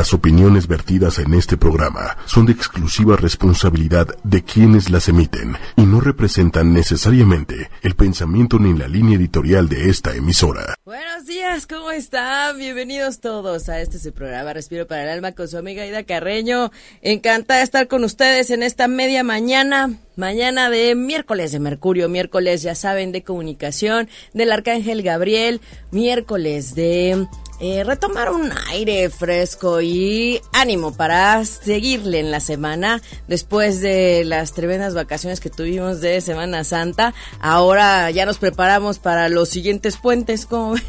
Las opiniones vertidas en este programa son de exclusiva responsabilidad de quienes las emiten y no representan necesariamente el pensamiento ni la línea editorial de esta emisora. Buenos días, ¿cómo están? Bienvenidos todos a este su programa Respiro para el Alma con su amiga Ida Carreño. Encantada de estar con ustedes en esta media mañana. Mañana de miércoles de Mercurio, miércoles ya saben de comunicación del Arcángel Gabriel, miércoles de eh, retomar un aire fresco y ánimo para seguirle en la semana después de las tremendas vacaciones que tuvimos de Semana Santa. Ahora ya nos preparamos para los siguientes puentes, como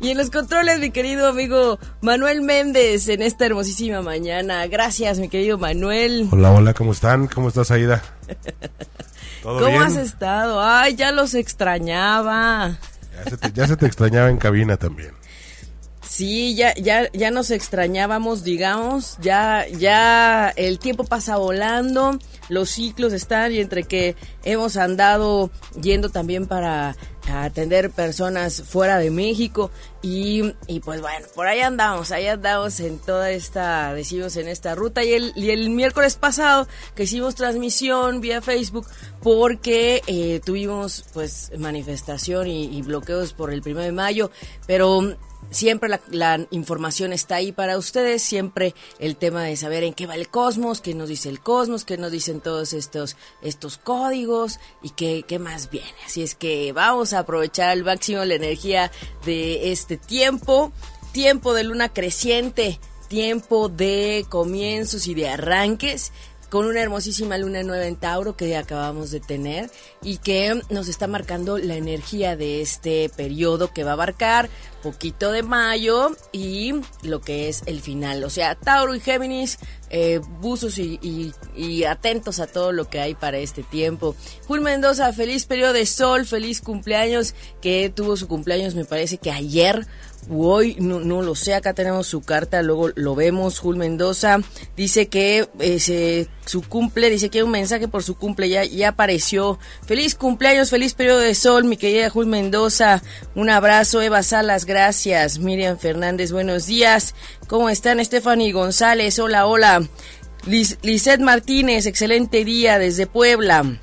Y en los controles, mi querido amigo Manuel Méndez, en esta hermosísima mañana. Gracias, mi querido Manuel. Hola, hola, ¿cómo están? ¿Cómo estás, Aida? ¿Cómo has estado? Ay, ya los extrañaba. Ya se, te, extrañaba en cabina también. Sí, ya, ya, ya nos extrañábamos, digamos, ya, ya el tiempo pasa volando, los ciclos están y entre que hemos andado yendo también para atender personas fuera de México y, y, pues bueno, por ahí andamos, ahí andamos en toda esta, decimos en esta ruta. Y el, y el miércoles pasado que hicimos transmisión vía Facebook porque eh, tuvimos pues manifestación y, y bloqueos por el primero de mayo, pero siempre la, información está ahí para ustedes, siempre el tema de saber en qué va el cosmos, qué nos dice el cosmos, qué nos dicen todos estos, estos códigos y qué, qué más viene. Así es que vamos a aprovechar al máximo la energía de este tiempo, tiempo de luna creciente, tiempo de comienzos y de arranques con una hermosísima luna nueva en Tauro que acabamos de tener y que nos está marcando la energía de este periodo que va a abarcar poquito de mayo y lo que es el final. O sea, Tauro y Géminis, eh, buzos y, atentos a todo lo que hay para este tiempo. Jul Mendoza, feliz periodo de sol, feliz cumpleaños, que tuvo su cumpleaños me parece que ayer hoy, no, lo sé, acá tenemos su carta, luego lo vemos, Jul Mendoza, dice que eh, su cumple, dice que hay un mensaje por su cumple, ya, apareció. Feliz cumpleaños, feliz periodo de sol, mi querida Jul Mendoza, un abrazo, Eva Salas, gracias, Miriam Fernández, buenos días, ¿cómo están? Stephanie González, hola, hola. Liz, Martínez, excelente día desde Puebla.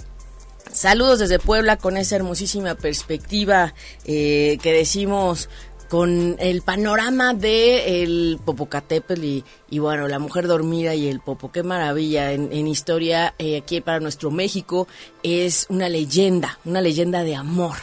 Saludos desde Puebla con esa hermosísima perspectiva eh, que decimos con el panorama de el Popocatépetl y, y, bueno, la mujer dormida y el Popo. Qué maravilla. En, historia, eh, aquí para nuestro México, es una leyenda, una leyenda de amor,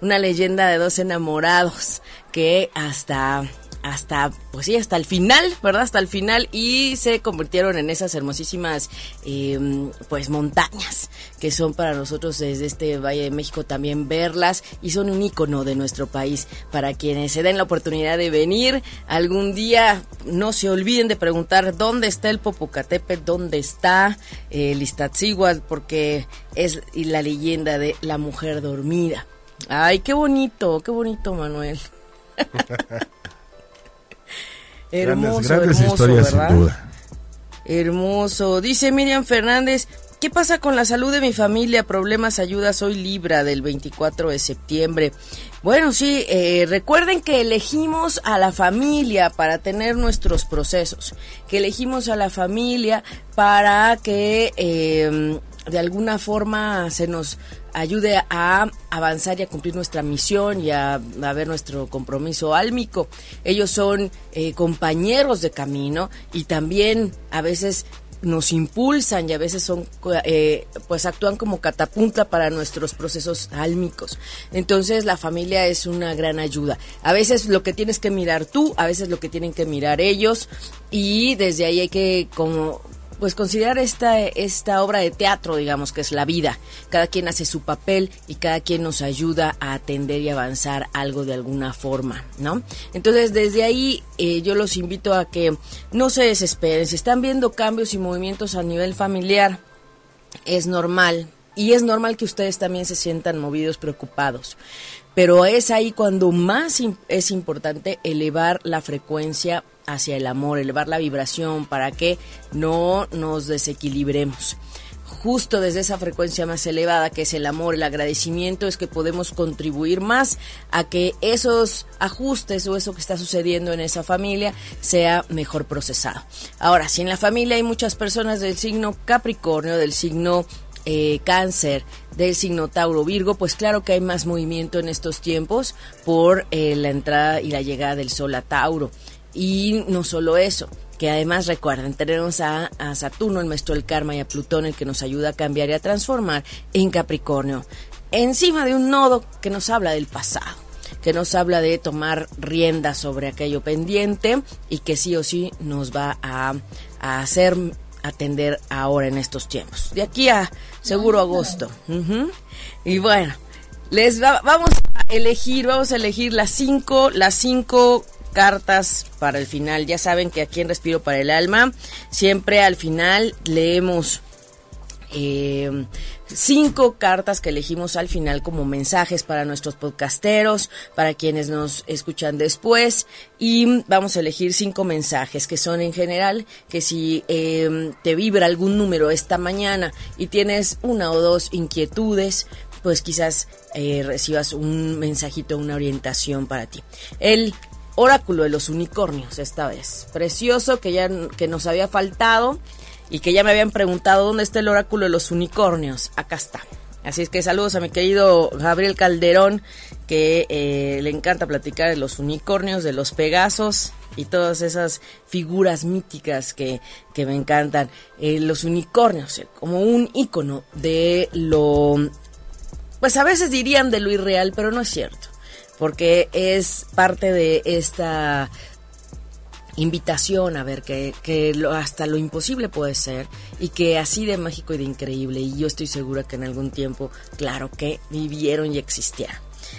una leyenda de dos enamorados que hasta hasta, pues sí, hasta el final, ¿verdad? Hasta el final y se convirtieron en esas hermosísimas, em, pues, montañas que son para nosotros desde este Valle de México también verlas y son un icono de nuestro país para quienes se den la oportunidad de venir algún día. No se olviden de preguntar dónde está el Popocatépetl, dónde está el Iztaccíhuatl, porque es la leyenda de la mujer dormida. Ay, qué bonito, qué bonito, Manuel. Hermoso, grandes, hermoso, historias sin duda. Hermoso. Dice Miriam Fernández, ¿qué pasa con la salud de mi familia? Problemas, ayuda, soy Libra del 24 de septiembre. Bueno, sí, eh, recuerden que elegimos a la familia para tener nuestros procesos, que elegimos a la familia para que eh, de alguna forma se nos ayude a avanzar y a cumplir nuestra misión y a, ver nuestro compromiso álmico. Ellos son eh, compañeros de camino y también a veces nos impulsan y a veces son eh, pues actúan como catapunta para nuestros procesos álmicos. Entonces la familia es una gran ayuda. A veces lo que tienes que mirar tú, a veces lo que tienen que mirar ellos y desde ahí hay que como pues considerar esta, esta obra de teatro, digamos, que es la vida. Cada quien hace su papel y cada quien nos ayuda a atender y avanzar algo de alguna forma, ¿no? Entonces, desde ahí eh, yo los invito a que no se desesperen. Si están viendo cambios y movimientos a nivel familiar, es normal. Y es normal que ustedes también se sientan movidos, preocupados. Pero es ahí cuando más es importante elevar la frecuencia hacia el amor, elevar la vibración para que no nos desequilibremos. justo desde esa frecuencia más elevada que es el amor, el agradecimiento, es que podemos contribuir más a que esos ajustes o eso que está sucediendo en esa familia sea mejor procesado. Ahora, si en la familia hay muchas personas del signo Capricornio, del signo eh, cáncer del signo Tauro Virgo, pues claro que hay más movimiento en estos tiempos por eh, la entrada y la llegada del Sol a Tauro. Y no solo eso, que además recuerden, tenemos a, Saturno, el maestro del karma, y a Plutón, el que nos ayuda a cambiar y a transformar en Capricornio, encima de un nodo que nos habla del pasado que nos habla de tomar rienda sobre aquello pendiente y que sí o sí nos va a, hacer atender ahora en estos tiempos. De aquí a seguro agosto. Y bueno, les vamos a elegir, vamos a elegir las cinco, las cinco cartas para el final. Ya saben que aquí en Respiro para el Alma, siempre al final leemos eh, cinco cartas que elegimos al final como mensajes para nuestros podcasteros, para quienes nos escuchan después. Y vamos a elegir cinco mensajes que son en general que si eh, te vibra algún número esta mañana y tienes una o dos inquietudes, pues quizás eh, recibas un mensajito, una orientación para ti. El oráculo de los unicornios esta vez. Precioso que ya que nos había faltado y que ya me habían preguntado dónde está el oráculo de los unicornios. Acá está. Así es que saludos a mi querido Gabriel Calderón, que eh, le encanta platicar de los unicornios, de los pegasos y todas esas figuras míticas que, que me encantan. Eh, los unicornios, eh, como un icono de lo... Pues a veces dirían de lo irreal, pero no es cierto porque es parte de esta invitación a ver que, hasta lo imposible puede ser y que así de mágico y de increíble y yo estoy segura que en algún tiempo, claro que vivieron y existieron.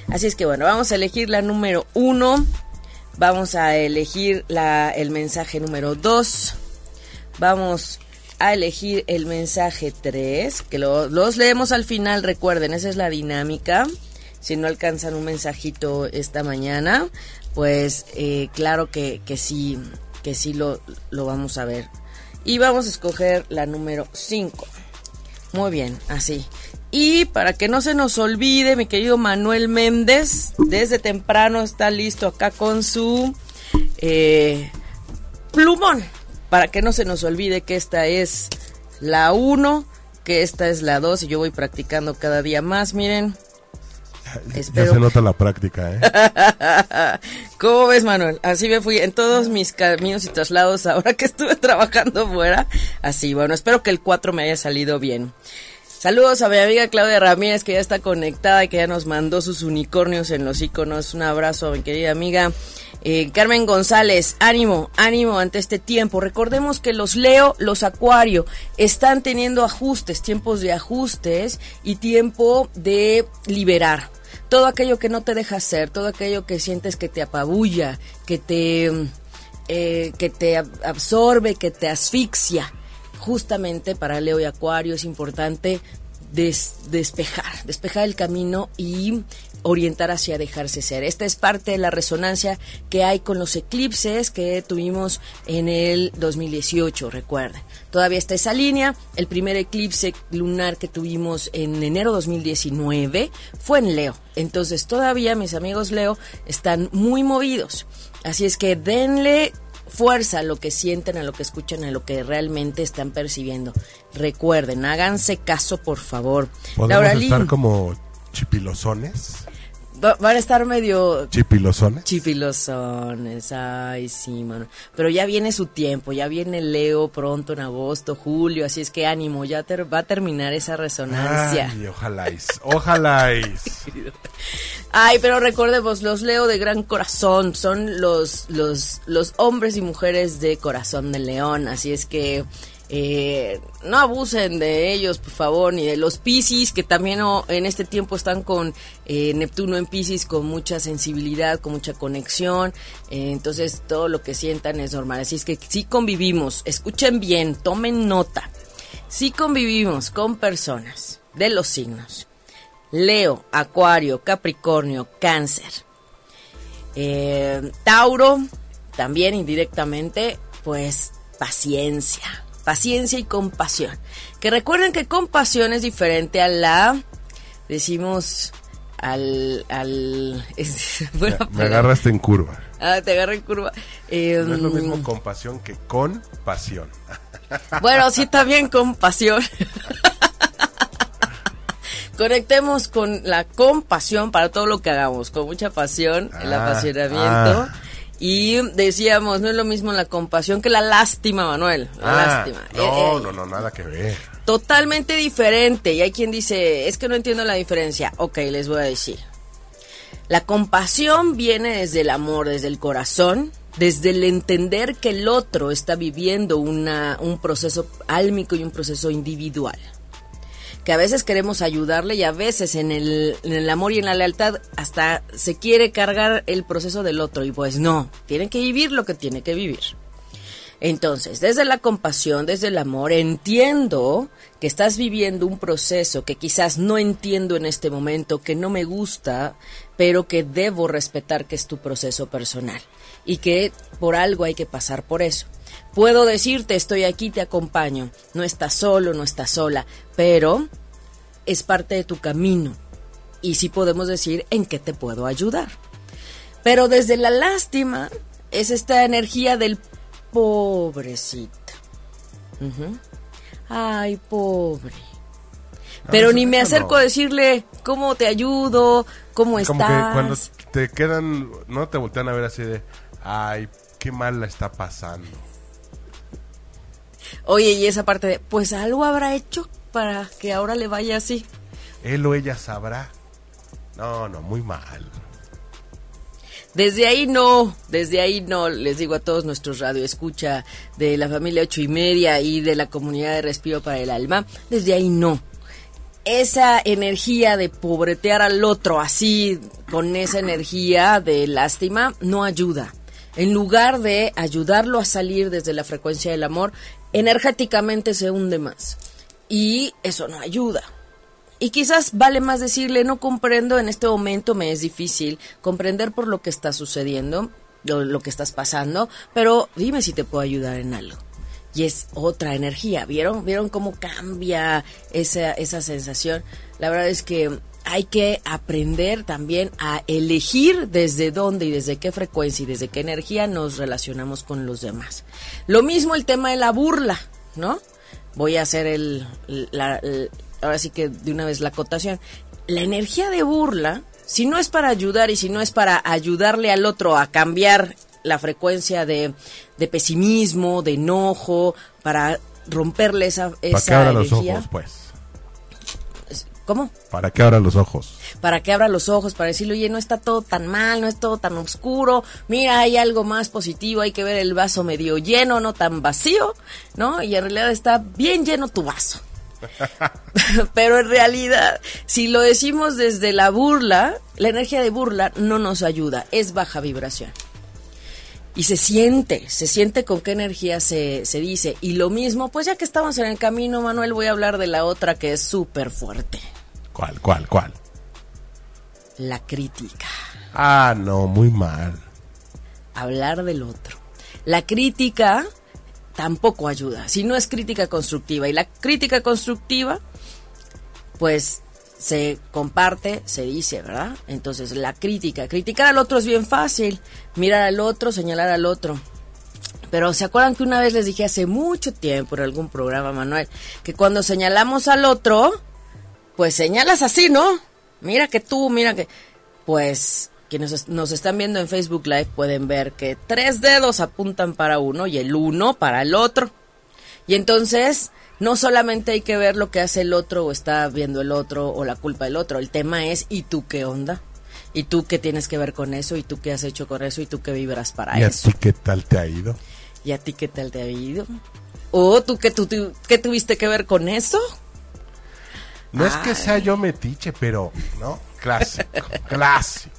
Así es que bueno, vamos a elegir la número uno, vamos a elegir la, el mensaje número dos, vamos a elegir el mensaje tres, que los leemos al final, recuerden, esa es la dinámica si no alcanzan un mensajito esta mañana, pues eh, claro que, que, sí, que sí lo, lo vamos a ver. Y vamos a escoger la número 5. Muy bien, así. Y para que no se nos olvide, mi querido Manuel Méndez, desde temprano está listo acá con su eh, plumón. Para que no se nos olvide que esta es la 1, que esta es la 2 y yo voy practicando cada día más, miren. Ya se nota la práctica, ¿eh? ¿Cómo ves, Manuel? Así me fui en todos mis caminos y traslados ahora que estuve trabajando fuera. Así, bueno, espero que el 4 me haya salido bien. Saludos a mi amiga Claudia Ramírez que ya está conectada y que ya nos mandó sus unicornios en los iconos. Un abrazo mi querida amiga. Eh, Carmen González, ánimo, ánimo ante este tiempo. Recordemos que los Leo, los Acuario, están teniendo ajustes, tiempos de ajustes y tiempo de liberar todo aquello que no te deja hacer, todo aquello que sientes que te apabulla, que te, eh, que te absorbe, que te asfixia. Justamente para Leo y Acuario es importante despejar, despejar el camino y orientar hacia dejarse ser. Esta es parte de la resonancia que hay con los eclipses que tuvimos en el 2018, recuerden. Todavía está esa línea. El primer eclipse lunar que tuvimos en enero 2019 fue en Leo. Entonces todavía mis amigos Leo están muy movidos. Así es que denle fuerza a lo que sienten, a lo que escuchan, a lo que realmente están percibiendo. Recuerden, háganse caso, por favor. ¿Podemos estar como chipilosones? Van a estar medio... Chipilosones. Chipilosones, ay sí, mano. Pero ya viene su tiempo, ya viene Leo pronto en agosto, julio, así es que ánimo, ya va a terminar esa resonancia. Ay, ojalá, ojalá. ay, pero recordemos, los Leo de gran corazón son los, los, los hombres y mujeres de corazón de león, así es que eh, no abusen de ellos, por favor, ni de los Piscis, que también en este tiempo están con eh, Neptuno en Piscis, con mucha sensibilidad, con mucha conexión. Eh, entonces, todo lo que sientan es normal. Así es que si convivimos, escuchen bien, tomen nota. Si convivimos con personas de los signos Leo, Acuario, Capricornio, Cáncer, Tauro, también indirectamente, pues paciencia Paciencia y compasión. Que recuerden que compasión es diferente a la, decimos, al... al me, agarraste en curva. Ah, te agarré en curva. Eh, no es lo mismo compasión que con pasión. Bueno, sí, también compasión. Conectemos con la compasión para todo lo que hagamos, con mucha pasión, el ah, apasionamiento. Ah. Y decíamos, no es lo mismo la compasión que la lástima, Manuel. La ah, lástima. No, eh, eh, no, no, nada que ver. Totalmente diferente. Y hay quien dice, es que no entiendo la diferencia. Ok, les voy a decir. La compasión viene desde el amor, desde el corazón, desde el entender que el otro está viviendo una, un proceso álmico y un proceso individual que a veces queremos ayudarle y a veces en el, en el amor y en la lealtad hasta se quiere cargar el proceso del otro y pues no, tiene que vivir lo que tiene que vivir. Entonces, desde la compasión, desde el amor, entiendo que estás viviendo un proceso que quizás no entiendo en este momento, que no me gusta, pero que debo respetar que es tu proceso personal y que por algo hay que pasar por eso. Puedo decirte, estoy aquí, te acompaño. No estás solo, no estás sola, pero es parte de tu camino. Y sí podemos decir en qué te puedo ayudar. Pero desde la lástima es esta energía del pobrecito. Ay, pobre. Pero ni me acerco a decirle cómo te ayudo, cómo estás. Como que cuando te quedan, no te voltean a ver así de, ay, qué mal la está pasando. Oye, y esa parte de, pues algo habrá hecho para que ahora le vaya así. Él o ella sabrá. No, no, muy mal. Desde ahí no, desde ahí no, les digo a todos nuestros radioescucha de la familia ocho y media y de la comunidad de Respiro para el Alma, desde ahí no. Esa energía de pobretear al otro así, con esa energía de lástima, no ayuda. En lugar de ayudarlo a salir desde la frecuencia del amor, energéticamente se hunde más. Y eso no ayuda. Y quizás vale más decirle, no comprendo, en este momento me es difícil comprender por lo que está sucediendo, lo, lo, que estás pasando, pero dime si te puedo ayudar en algo. Y es otra energía, ¿vieron? ¿Vieron cómo cambia esa, esa sensación? La verdad es que hay que aprender también a elegir desde dónde y desde qué frecuencia y desde qué energía nos relacionamos con los demás. Lo mismo el tema de la burla, ¿no? Voy a hacer el, ahora sí que de una vez la acotación. La energía de burla, si no es para ayudar y si no es para ayudarle al otro a cambiar la frecuencia de, pesimismo, de enojo, para romperle esa, esa para los ojos, pues. ¿Cómo? Para que abra los ojos. Para que abra los ojos, para decirle, oye, no está todo tan mal, no es todo tan oscuro, mira, hay algo más positivo, hay que ver el vaso medio lleno, no tan vacío, ¿no? Y en realidad está bien lleno tu vaso. Pero en realidad, si lo decimos desde la burla, la energía de burla no nos ayuda, es baja vibración. Y se siente, se siente con qué energía se, se dice. Y lo mismo, pues ya que estamos en el camino, Manuel, voy a hablar de la otra que es súper fuerte. ¿Cuál, cuál, cuál? La crítica. Ah, no, muy mal. Hablar del otro. La crítica tampoco ayuda, si no es crítica constructiva. Y la crítica constructiva, pues se comparte, se dice, ¿verdad? Entonces, la crítica. Criticar al otro es bien fácil. Mirar al otro, señalar al otro. Pero ¿se acuerdan que una vez les dije hace mucho tiempo en algún programa, Manuel, que cuando señalamos al otro, pues señalas así, ¿no? Mira que tú, mira que... Pues quienes nos están viendo en Facebook Live pueden ver que tres dedos apuntan para uno y el uno para el otro. Y entonces no solamente hay que ver lo que hace el otro o está viendo el otro o la culpa del otro, el tema es ¿y tú qué onda? ¿Y tú qué tienes que ver con eso? ¿Y tú qué has hecho con eso? ¿Y tú qué vibras para eso? ¿Y a ti qué tal te ha ido? ¿Y a ti qué tal te ha ido? ¿O tú qué, tú, qué tuviste que ver con eso? No es que sea yo metiche, pero, ¿no? Clásico, clásico.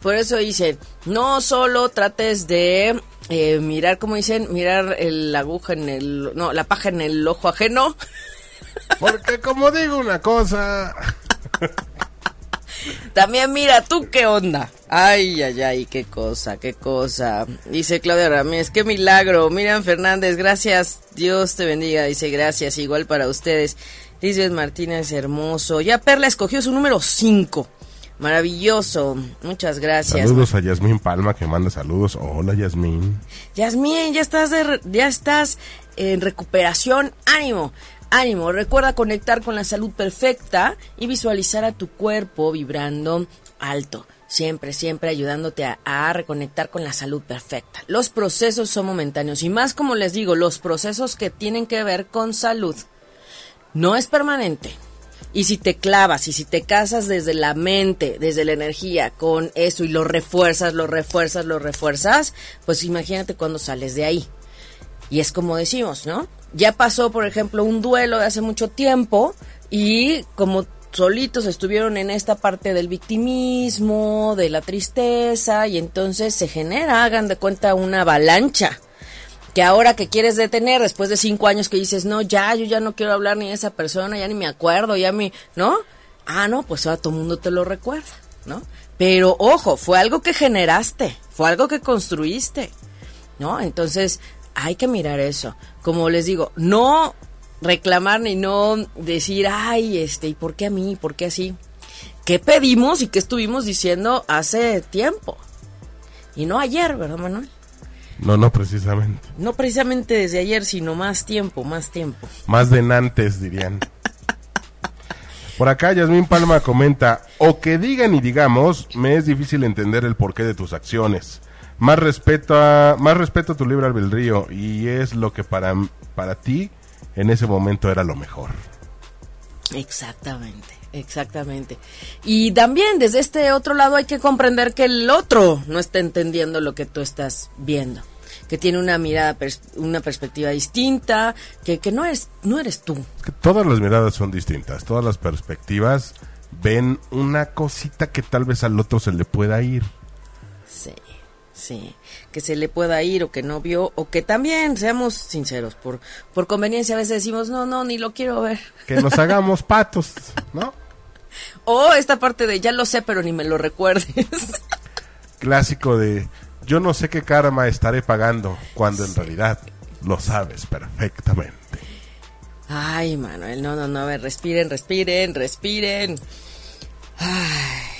Por eso dicen, no solo trates de eh, mirar, como dicen, mirar el, la aguja en el, no, la paja en el ojo ajeno. Porque como digo una cosa... También mira, tú qué onda. Ay, ay, ay, qué cosa, qué cosa. Dice Claudia Ramírez, qué milagro. Miriam Fernández, gracias. Dios te bendiga. Dice gracias, igual para ustedes. Lisbeth Martínez, hermoso. Ya Perla escogió su número 5. Maravilloso. Muchas gracias. Saludos a Yasmín Palma que manda saludos. Hola Yasmín. Yasmín, ya estás ya estás en recuperación. Ánimo. Ánimo, recuerda conectar con la salud perfecta y visualizar a tu cuerpo vibrando alto. Siempre, siempre ayudándote a, a, reconectar con la salud perfecta. Los procesos son momentáneos y más como les digo, los procesos que tienen que ver con salud no es permanente. Y si te clavas y si te casas desde la mente, desde la energía con eso y lo refuerzas, lo refuerzas, lo refuerzas, pues imagínate cuando sales de ahí. Y es como decimos, ¿no? Ya pasó, por ejemplo, un duelo de hace mucho tiempo y como solitos estuvieron en esta parte del victimismo, de la tristeza, y entonces se genera, hagan de cuenta, una avalancha. Que ahora que quieres detener, después de cinco años que dices, no, ya, yo ya no quiero hablar ni de esa persona, ya ni me acuerdo, ya me, ¿no? Ah, no, pues ahora todo el mundo te lo recuerda, ¿no? Pero ojo, fue algo que generaste, fue algo que construiste, ¿no? Entonces, hay que mirar eso. Como les digo, no reclamar ni no decir, ay, este, ¿y por qué a mí? ¿Por qué así? ¿Qué pedimos y qué estuvimos diciendo hace tiempo? Y no ayer, ¿verdad, Manuel? No, no precisamente. No precisamente desde ayer, sino más tiempo, más tiempo. Más de nantes, dirían. Por acá Yasmín Palma comenta, o que digan y digamos, me es difícil entender el porqué de tus acciones. Más respeto a, más respeto a tu libre albedrío y es lo que para, para ti en ese momento era lo mejor. Exactamente, exactamente. Y también desde este otro lado hay que comprender que el otro no está entendiendo lo que tú estás viendo, que tiene una mirada, una perspectiva distinta, que, que no, es, no eres tú. Que todas las miradas son distintas, todas las perspectivas ven una cosita que tal vez al otro se le pueda ir. Sí. Sí, que se le pueda ir o que no vio o que también, seamos sinceros, por, por conveniencia a veces decimos, no, no, ni lo quiero ver. Que nos hagamos patos, ¿no? O esta parte de, ya lo sé, pero ni me lo recuerdes. Clásico de, yo no sé qué karma estaré pagando, cuando en realidad lo sabes perfectamente. Ay, Manuel, no, no, no, a ver, respiren, respiren, respiren. Ay.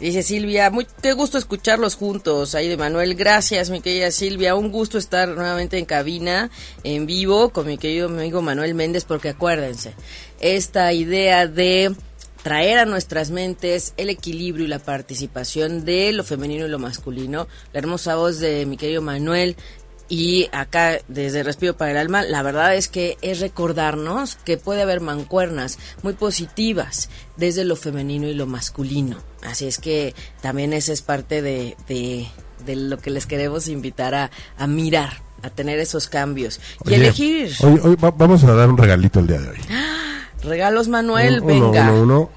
Dice Silvia, muy qué gusto escucharlos juntos. Ahí de Manuel, gracias mi querida Silvia. Un gusto estar nuevamente en cabina, en vivo, con mi querido amigo Manuel Méndez, porque acuérdense, esta idea de traer a nuestras mentes el equilibrio y la participación de lo femenino y lo masculino. La hermosa voz de mi querido Manuel y acá, desde Respiro para el Alma, la verdad es que es recordarnos que puede haber mancuernas muy positivas desde lo femenino y lo masculino. Así es que también esa es parte de, de, lo que les queremos invitar a, a mirar, a tener esos cambios y elegir. Hoy, hoy vamos a dar un regalito el día de hoy. Regalos, Manuel, venga. Uno, uno,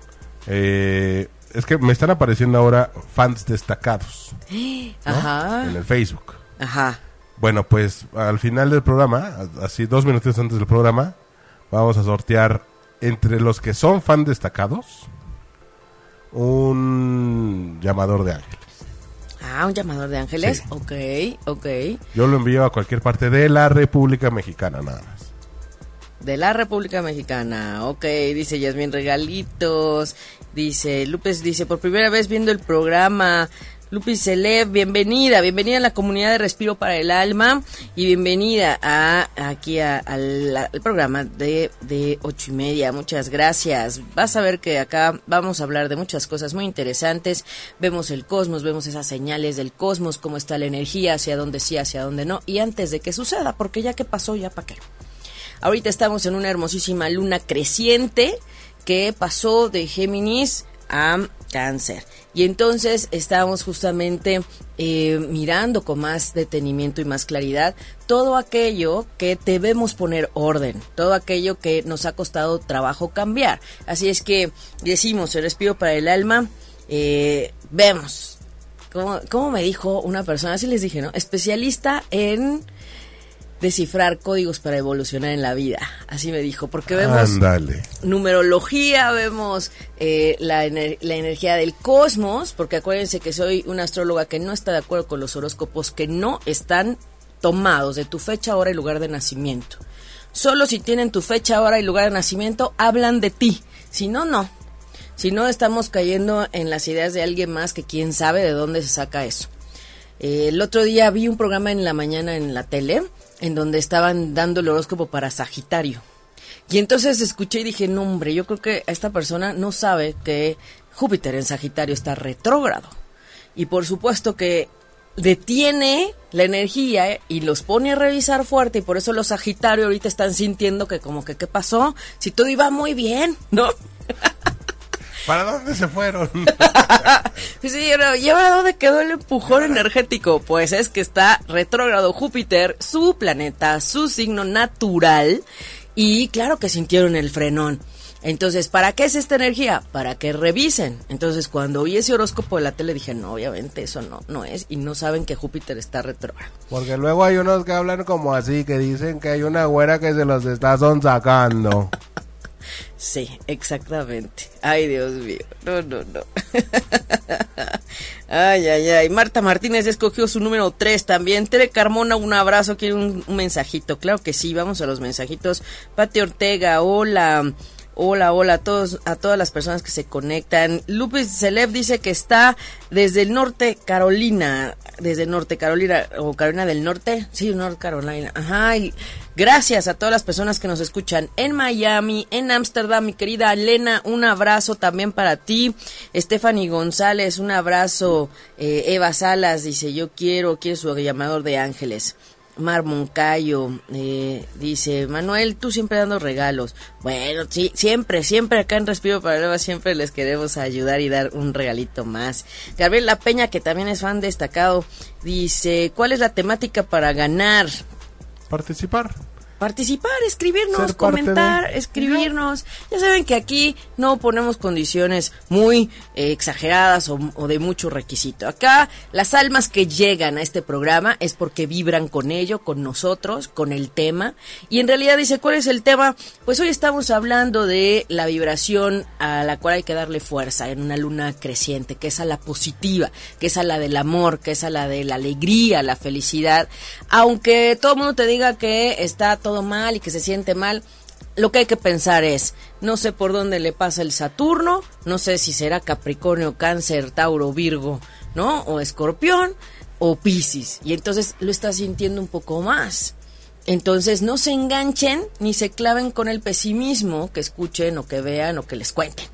eh, es que me están apareciendo ahora fans destacados. Ajá. En el Facebook. Ajá. Bueno, pues al final del programa, así dos minutos antes del programa, vamos a sortear entre los que son fan destacados un llamador de ángeles. Ah, un llamador de ángeles. Ok, ok. Yo lo envío a cualquier parte de la República Mexicana, nada más. De la República Mexicana, ok, dice Yasmin Regalitos, dice Lupes, dice por primera vez viendo el programa, Lupi Celeb, bienvenida, bienvenida a la comunidad de Respiro para el Alma y bienvenida aquí al programa de, de ocho y media. Muchas gracias. Vas a ver que acá vamos a hablar de muchas cosas muy interesantes. Vemos el cosmos, vemos esas señales del cosmos, cómo está la energía, hacia dónde sí, hacia dónde no. Y antes de que suceda, porque ya que pasó, ya para qué. Ahorita estamos en una hermosísima luna creciente que pasó de Géminis a cáncer. Y entonces estamos justamente eh, mirando con más detenimiento y más claridad todo aquello que debemos poner orden, todo aquello que nos ha costado trabajo cambiar. Así es que decimos, el respiro para el alma, eh, vemos, como, me dijo una persona, así les dije, ¿no? Especialista en descifrar códigos para evolucionar en la vida. Así me dijo, porque vemos numerología, vemos eh, la, ener- la energía del cosmos, porque acuérdense que soy una astróloga que no está de acuerdo con los horóscopos que no están tomados de tu fecha, hora y lugar de nacimiento. Solo si tienen tu fecha, hora y lugar de nacimiento, hablan de ti. Si no, no. Si no, estamos cayendo en las ideas de alguien más que quién sabe de dónde se saca eso. Eh, el otro día vi un programa en la mañana en la tele en donde estaban dando el horóscopo para Sagitario. Y entonces escuché y dije, no hombre, yo creo que esta persona no sabe que Júpiter en Sagitario está retrógrado. Y por supuesto que detiene la energía eh, y los pone a revisar fuerte y por eso los Sagitario ahorita están sintiendo que como que qué pasó, si todo iba muy bien, ¿no? ¿Para dónde se fueron? Sí, ¿y ahora dónde quedó el empujón energético? Pues es que está retrógrado Júpiter, su planeta, su signo natural, y claro que sintieron el frenón. Entonces, ¿para qué es esta energía? Para que revisen. Entonces, cuando oí ese horóscopo de la tele, dije, no, obviamente eso no, no es, y no saben que Júpiter está retrógrado. Porque luego hay unos que hablan como así, que dicen que hay una güera que se los está sonsacando. Sí, exactamente. Ay, Dios mío. No, no, no. Ay, ay, ay. Marta Martínez escogió su número 3 también. Tere Carmona, un abrazo. Quiere un, mensajito. Claro que sí, vamos a los mensajitos. Pati Ortega, hola. Hola, hola a todos, a todas las personas que se conectan. Lupis Celeb dice que está desde el norte Carolina, desde el norte Carolina o Carolina del Norte, sí, North Carolina. Ajá, gracias a todas las personas que nos escuchan en Miami, en Ámsterdam, mi querida Elena, un abrazo también para ti. Stephanie González, un abrazo. Eh, Eva Salas dice, yo quiero, quiero su llamador de ángeles. Mar Moncayo eh, dice, Manuel, tú siempre dando regalos. Bueno, sí, siempre, siempre acá en Respiro para Nueva siempre les queremos ayudar y dar un regalito más. Gabriel La Peña, que también es fan destacado, dice, ¿cuál es la temática para ganar? Participar. Participar, escribirnos, comentar, de- escribirnos. Ya saben que aquí no ponemos condiciones muy eh, exageradas o, o de mucho requisito. Acá las almas que llegan a este programa es porque vibran con ello, con nosotros, con el tema. Y en realidad dice, ¿cuál es el tema? Pues hoy estamos hablando de la vibración a la cual hay que darle fuerza en una luna creciente, que es a la positiva, que es a la del amor, que es a la de la alegría, la felicidad. Aunque todo el mundo te diga que está todo mal y que se siente mal, lo que hay que pensar es, no sé por dónde le pasa el Saturno, no sé si será Capricornio, Cáncer, Tauro, Virgo, ¿no? O Escorpión o Piscis. Y entonces lo está sintiendo un poco más. Entonces no se enganchen ni se claven con el pesimismo que escuchen o que vean o que les cuenten.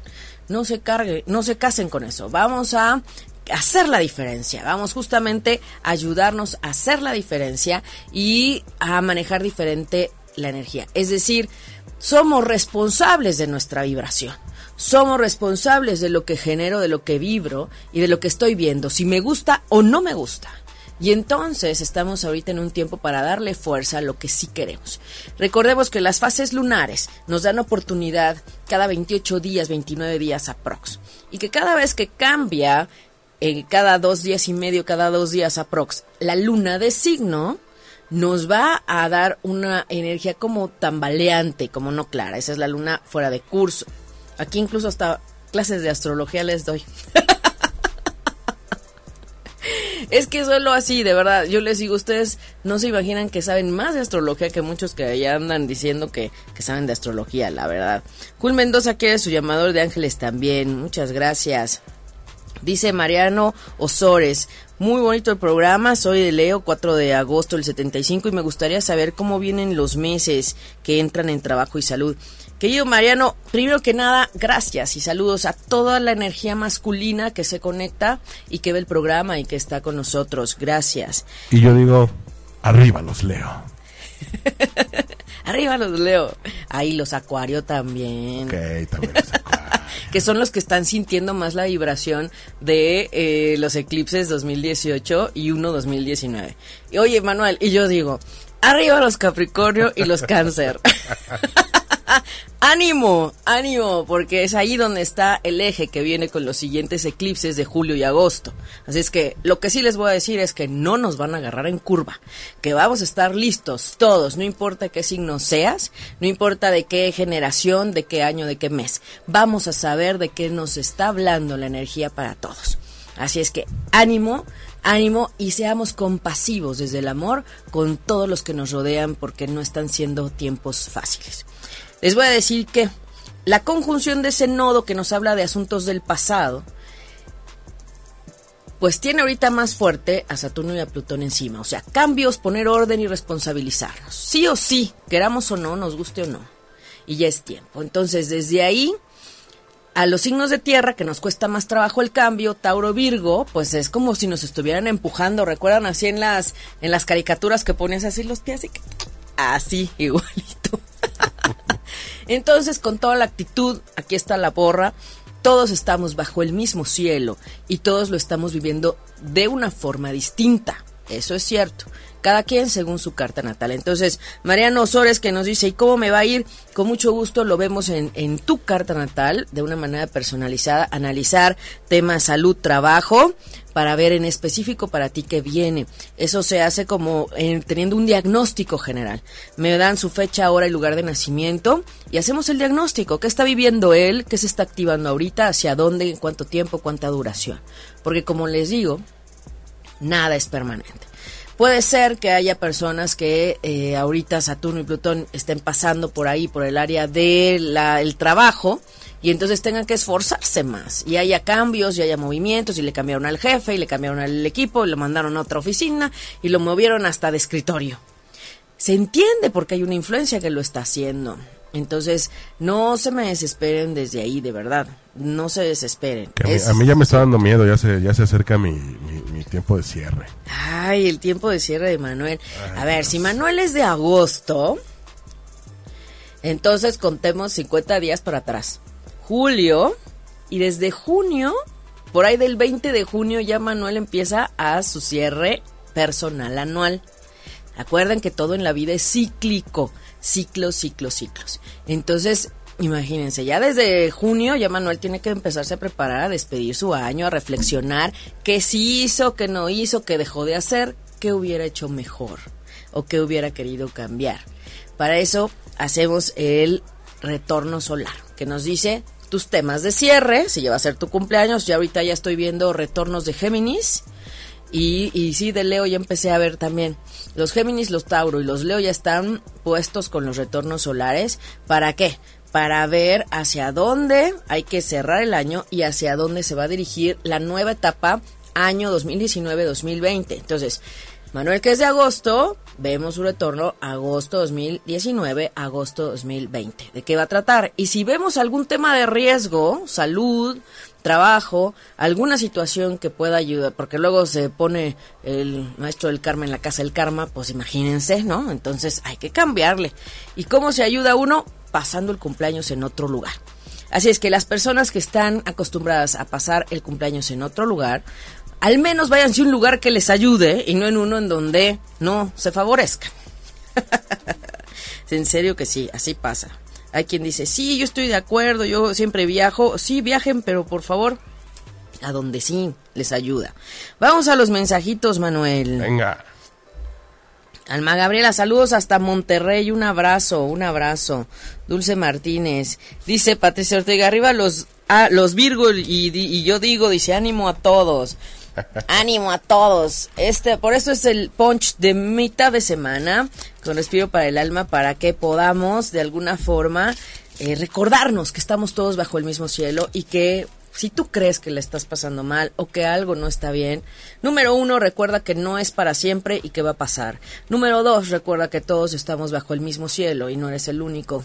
No se carguen, no se casen con eso. Vamos a hacer la diferencia. Vamos justamente a ayudarnos a hacer la diferencia y a manejar diferente la energía. Es decir, somos responsables de nuestra vibración. Somos responsables de lo que genero, de lo que vibro y de lo que estoy viendo, si me gusta o no me gusta. Y entonces estamos ahorita en un tiempo para darle fuerza a lo que sí queremos. Recordemos que las fases lunares nos dan oportunidad cada 28 días, 29 días aprox. Y que cada vez que cambia, eh, cada dos días y medio, cada dos días aprox, la luna de signo, nos va a dar una energía como tambaleante, como no clara. Esa es la luna fuera de curso. Aquí incluso hasta clases de astrología les doy. es que solo así, de verdad, yo les digo, ustedes no se imaginan que saben más de astrología que muchos que allá andan diciendo que, que saben de astrología, la verdad. Jul Mendoza quiere su llamador de ángeles también, muchas gracias. Dice Mariano Osores, muy bonito el programa, soy de Leo, 4 de agosto del 75 y me gustaría saber cómo vienen los meses que entran en trabajo y salud. Querido Mariano, primero que nada, gracias y saludos a toda la energía masculina que se conecta y que ve el programa y que está con nosotros. Gracias. Y yo digo, arriba los leo. Arriba los Leo. Ahí los Acuario también. Ok, también los acuarios. que son los que están sintiendo más la vibración de eh, los eclipses 2018 y uno 2019. Y, oye, Manuel, y yo digo, arriba los Capricornio y los Cáncer. ánimo, ánimo, porque es ahí donde está el eje que viene con los siguientes eclipses de julio y agosto. Así es que lo que sí les voy a decir es que no nos van a agarrar en curva, que vamos a estar listos todos, no importa qué signo seas, no importa de qué generación, de qué año, de qué mes. Vamos a saber de qué nos está hablando la energía para todos. Así es que ánimo, ánimo y seamos compasivos desde el amor con todos los que nos rodean porque no están siendo tiempos fáciles. Les voy a decir que la conjunción de ese nodo que nos habla de asuntos del pasado, pues tiene ahorita más fuerte a Saturno y a Plutón encima. O sea, cambios, poner orden y responsabilizarnos. Sí o sí, queramos o no, nos guste o no. Y ya es tiempo. Entonces, desde ahí, a los signos de tierra, que nos cuesta más trabajo el cambio, Tauro Virgo, pues es como si nos estuvieran empujando. ¿Recuerdan así en las, en las caricaturas que pones así los pies? Y así, igualito. Entonces, con toda la actitud, aquí está la borra, todos estamos bajo el mismo cielo y todos lo estamos viviendo de una forma distinta. Eso es cierto. Cada quien según su carta natal. Entonces, Mariano Osores que nos dice, ¿y cómo me va a ir? Con mucho gusto lo vemos en, en tu carta natal, de una manera personalizada, analizar temas salud, trabajo, para ver en específico para ti qué viene. Eso se hace como eh, teniendo un diagnóstico general. Me dan su fecha, hora y lugar de nacimiento y hacemos el diagnóstico. ¿Qué está viviendo él? ¿Qué se está activando ahorita? ¿Hacia dónde? ¿En cuánto tiempo? ¿Cuánta duración? Porque como les digo, nada es permanente. Puede ser que haya personas que eh, ahorita Saturno y Plutón estén pasando por ahí, por el área del trabajo, y entonces tengan que esforzarse más y haya cambios y haya movimientos y le cambiaron al jefe y le cambiaron al equipo y lo mandaron a otra oficina y lo movieron hasta de escritorio. Se entiende porque hay una influencia que lo está haciendo. Entonces, no se me desesperen desde ahí, de verdad. No se desesperen. A, mí, ya me está dando miedo, ya se, ya se acerca mi, mi, tiempo de cierre. Ay, el tiempo de cierre de Manuel. a ver, si Manuel es de agosto, entonces contemos 50 días para atrás julio y desde junio, por ahí del 20 de junio ya Manuel empieza a su cierre personal anual. Acuerden que todo en la vida es cíclico, ciclos, ciclos, ciclos. Entonces, imagínense, ya desde junio ya Manuel tiene que empezarse a preparar a despedir su año, a reflexionar qué sí hizo, qué no hizo, qué dejó de hacer, qué hubiera hecho mejor o qué hubiera querido cambiar. Para eso hacemos el retorno solar, que nos dice tus temas de cierre, si lleva a ser tu cumpleaños, ya ahorita ya estoy viendo retornos de Géminis. Y, y sí, de Leo ya empecé a ver también. Los Géminis, los Tauro y los Leo ya están puestos con los retornos solares. ¿Para qué? Para ver hacia dónde hay que cerrar el año y hacia dónde se va a dirigir la nueva etapa año 2019-2020. Entonces, Manuel, que es de agosto, vemos su retorno agosto 2019, agosto 2020. ¿De qué va a tratar? Y si vemos algún tema de riesgo, salud, trabajo, alguna situación que pueda ayudar, porque luego se pone el maestro del karma en la casa del karma, pues imagínense, ¿no? Entonces hay que cambiarle. ¿Y cómo se ayuda uno? Pasando el cumpleaños en otro lugar. Así es que las personas que están acostumbradas a pasar el cumpleaños en otro lugar, al menos váyanse a un lugar que les ayude y no en uno en donde no se favorezca. en serio que sí, así pasa. Hay quien dice, sí, yo estoy de acuerdo, yo siempre viajo. Sí, viajen, pero por favor, a donde sí les ayuda. Vamos a los mensajitos, Manuel. Venga. Alma Gabriela, saludos hasta Monterrey, un abrazo, un abrazo. Dulce Martínez, dice Patricia Ortega, arriba los, ah, los Virgo y, y yo digo, dice ánimo a todos. Ánimo a todos. Este, por eso es el punch de mitad de semana con respiro para el alma para que podamos de alguna forma eh, recordarnos que estamos todos bajo el mismo cielo y que si tú crees que le estás pasando mal o que algo no está bien, número uno, recuerda que no es para siempre y que va a pasar. Número dos, recuerda que todos estamos bajo el mismo cielo y no eres el único.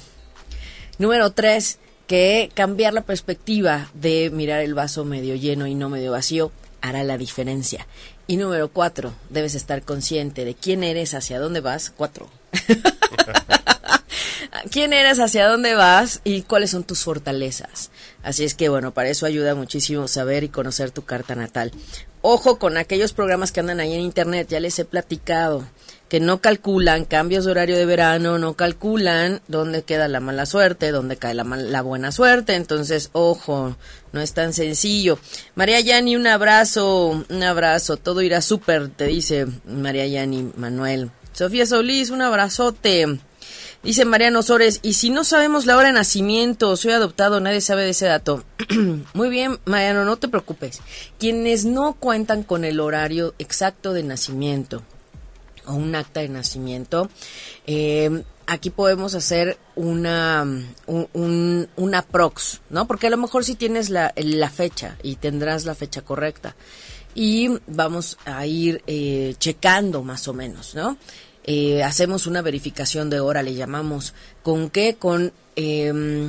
Número tres, que cambiar la perspectiva de mirar el vaso medio lleno y no medio vacío hará la diferencia. Y número cuatro, debes estar consciente de quién eres, hacia dónde vas. Cuatro. quién eres, hacia dónde vas y cuáles son tus fortalezas. Así es que bueno, para eso ayuda muchísimo saber y conocer tu carta natal. Ojo con aquellos programas que andan ahí en internet, ya les he platicado que no calculan cambios de horario de verano, no calculan dónde queda la mala suerte, dónde cae la, la buena suerte. Entonces, ojo, no es tan sencillo. María Yani, un abrazo, un abrazo, todo irá súper, te dice María Yani Manuel. Sofía Solís, un abrazote. Dice Mariano Sores, y si no sabemos la hora de nacimiento, soy adoptado, nadie sabe de ese dato. Muy bien, Mariano, no te preocupes. Quienes no cuentan con el horario exacto de nacimiento, o un acta de nacimiento, eh, aquí podemos hacer una, un, una prox, ¿no? Porque a lo mejor si tienes la, la, fecha y tendrás la fecha correcta. Y vamos a ir eh, checando más o menos, ¿no? Eh, hacemos una verificación de hora, le llamamos. ¿Con qué? Con, eh,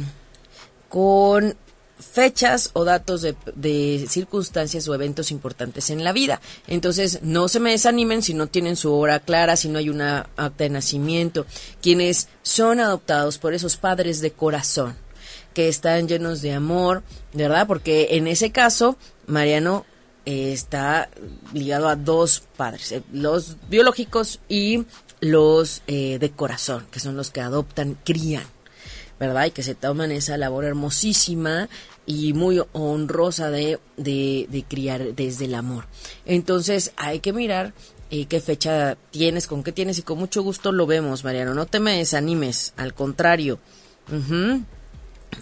con fechas o datos de, circunstancias o eventos importantes en la vida. Entonces, no se me desanimen si no tienen su hora clara, si no hay una acta de nacimiento. Quienes son adoptados por esos padres de corazón, que están llenos de amor, ¿verdad? Porque en ese caso, Mariano eh, está ligado a dos padres, eh, los biológicos y los eh, de corazón, que son los que adoptan, crían. ¿Verdad? Y que se toman esa labor hermosísima y muy honrosa de, de, criar desde el amor. Entonces hay que mirar eh, qué fecha tienes, con qué tienes y con mucho gusto lo vemos, Mariano. No te me desanimes, al contrario.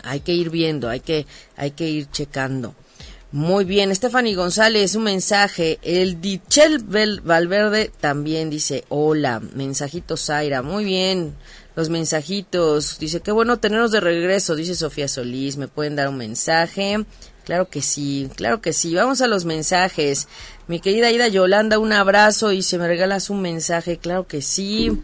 Hay que ir viendo, hay que, hay que ir checando. Muy bien, Stephanie González, un mensaje. El Dichel Valverde también dice hola. Mensajito Zaira, muy bien los mensajitos. Dice, qué bueno tenernos de regreso, dice Sofía Solís. ¿Me pueden dar un mensaje? Claro que sí, claro que sí. Vamos a los mensajes. Mi querida Ida Yolanda, un abrazo y se me regalas un mensaje. Claro que sí.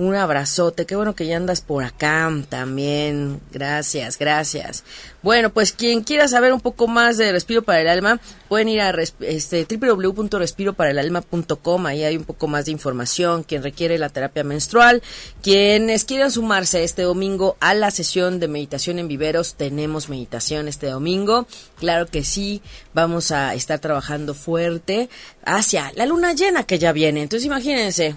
Un abrazote, qué bueno que ya andas por acá también. Gracias, gracias. Bueno, pues quien quiera saber un poco más de Respiro para el Alma, pueden ir a este, www.respiroparaelalma.com, ahí hay un poco más de información, quien requiere la terapia menstrual, quienes quieran sumarse este domingo a la sesión de meditación en viveros, tenemos meditación este domingo, claro que sí, vamos a estar trabajando fuerte hacia la luna llena que ya viene, entonces imagínense,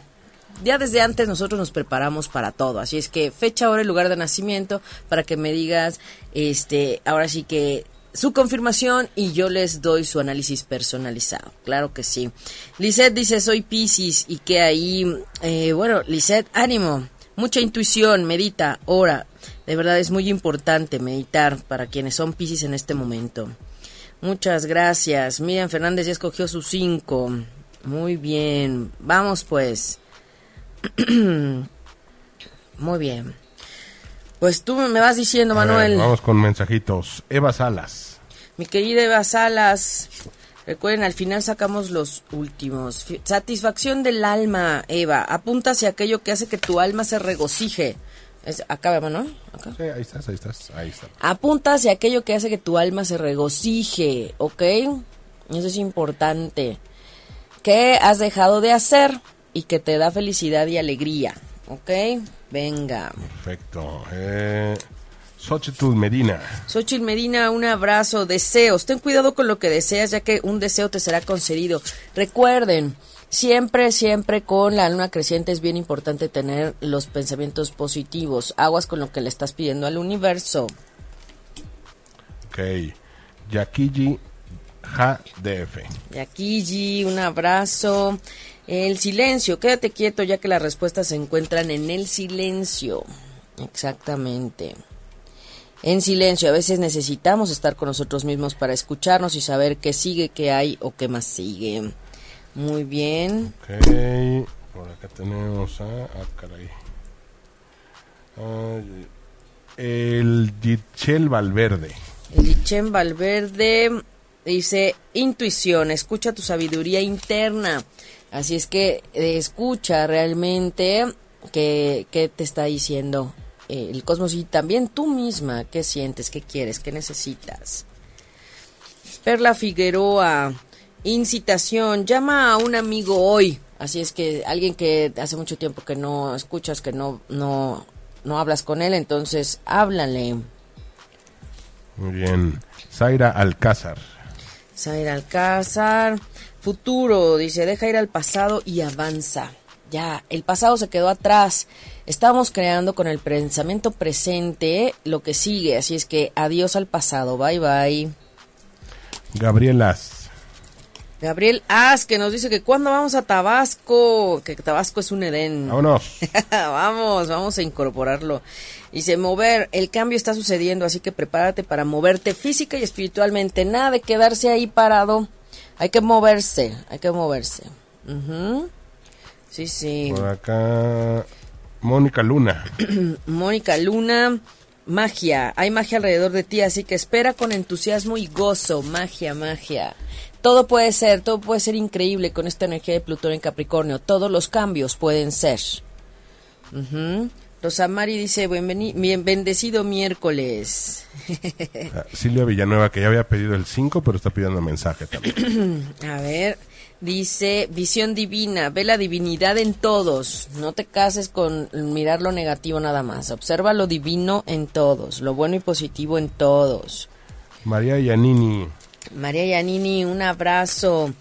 ya desde antes nosotros nos preparamos para todo. Así es que fecha, hora y lugar de nacimiento para que me digas, este, ahora sí que su confirmación y yo les doy su análisis personalizado. Claro que sí. Lisette dice, soy Pisces y que ahí, eh, bueno, Lisette, ánimo, mucha intuición, medita, ora. De verdad es muy importante meditar para quienes son Pisces en este momento. Muchas gracias. Miriam Fernández ya escogió sus cinco. Muy bien. Vamos pues. Muy bien. Pues tú me vas diciendo, Manuel. vamos con mensajitos. Eva Salas. Mi querida Eva Salas. Recuerden, al final sacamos los últimos. Satisfacción del alma, Eva. Apunta hacia aquello que hace que tu alma se regocije. acá vemos, ¿no? Sí, ahí estás, ahí estás, ahí está. Apunta hacia aquello que hace que tu alma se regocije, ¿ok? Eso es importante. ¿Qué has dejado de hacer? Y que te da felicidad y alegría. ¿Ok? Venga. Perfecto. Eh, Xochitl Medina. Xochitl Medina, un abrazo. Deseos. Ten cuidado con lo que deseas, ya que un deseo te será concedido. Recuerden, siempre, siempre con la luna creciente es bien importante tener los pensamientos positivos. Aguas con lo que le estás pidiendo al universo. Ok. Yakiji HDF. Yakiji, un abrazo. El silencio, quédate quieto ya que las respuestas se encuentran en el silencio. Exactamente. En silencio, a veces necesitamos estar con nosotros mismos para escucharnos y saber qué sigue, qué hay o qué más sigue. Muy bien. Ok, por acá tenemos a... Ah, caray. el Dichel Valverde. El Dichel Valverde dice, intuición, escucha tu sabiduría interna. Así es que eh, escucha realmente qué, te está diciendo eh, el cosmos y también tú misma, qué sientes, qué quieres, qué necesitas. Perla Figueroa, incitación, llama a un amigo hoy. Así es que alguien que hace mucho tiempo que no escuchas, que no, no no hablas con él, entonces háblale. Muy bien. Zaira Alcázar. Zaira Alcázar. Futuro, dice, deja ir al pasado y avanza. Ya, el pasado se quedó atrás. Estamos creando con el pensamiento presente lo que sigue. Así es que adiós al pasado. Bye bye. Gabrielas. Gabriel As, que nos dice que cuando vamos a Tabasco, que Tabasco es un Edén. Vámonos. vamos, vamos a incorporarlo. Dice, mover, el cambio está sucediendo, así que prepárate para moverte física y espiritualmente. Nada de quedarse ahí parado. Hay que moverse, hay que moverse. Sí, sí. Por acá, Mónica Luna. Mónica Luna, magia. Hay magia alrededor de ti, así que espera con entusiasmo y gozo. Magia, magia. Todo puede ser, todo puede ser increíble con esta energía de Plutón en Capricornio. Todos los cambios pueden ser. Rosamari dice, bien bendecido miércoles. Ah, Silvia Villanueva, que ya había pedido el 5, pero está pidiendo mensaje también. A ver, dice, visión divina, ve la divinidad en todos. No te cases con mirar lo negativo nada más. Observa lo divino en todos, lo bueno y positivo en todos. María Yanini. María Yanini, un abrazo.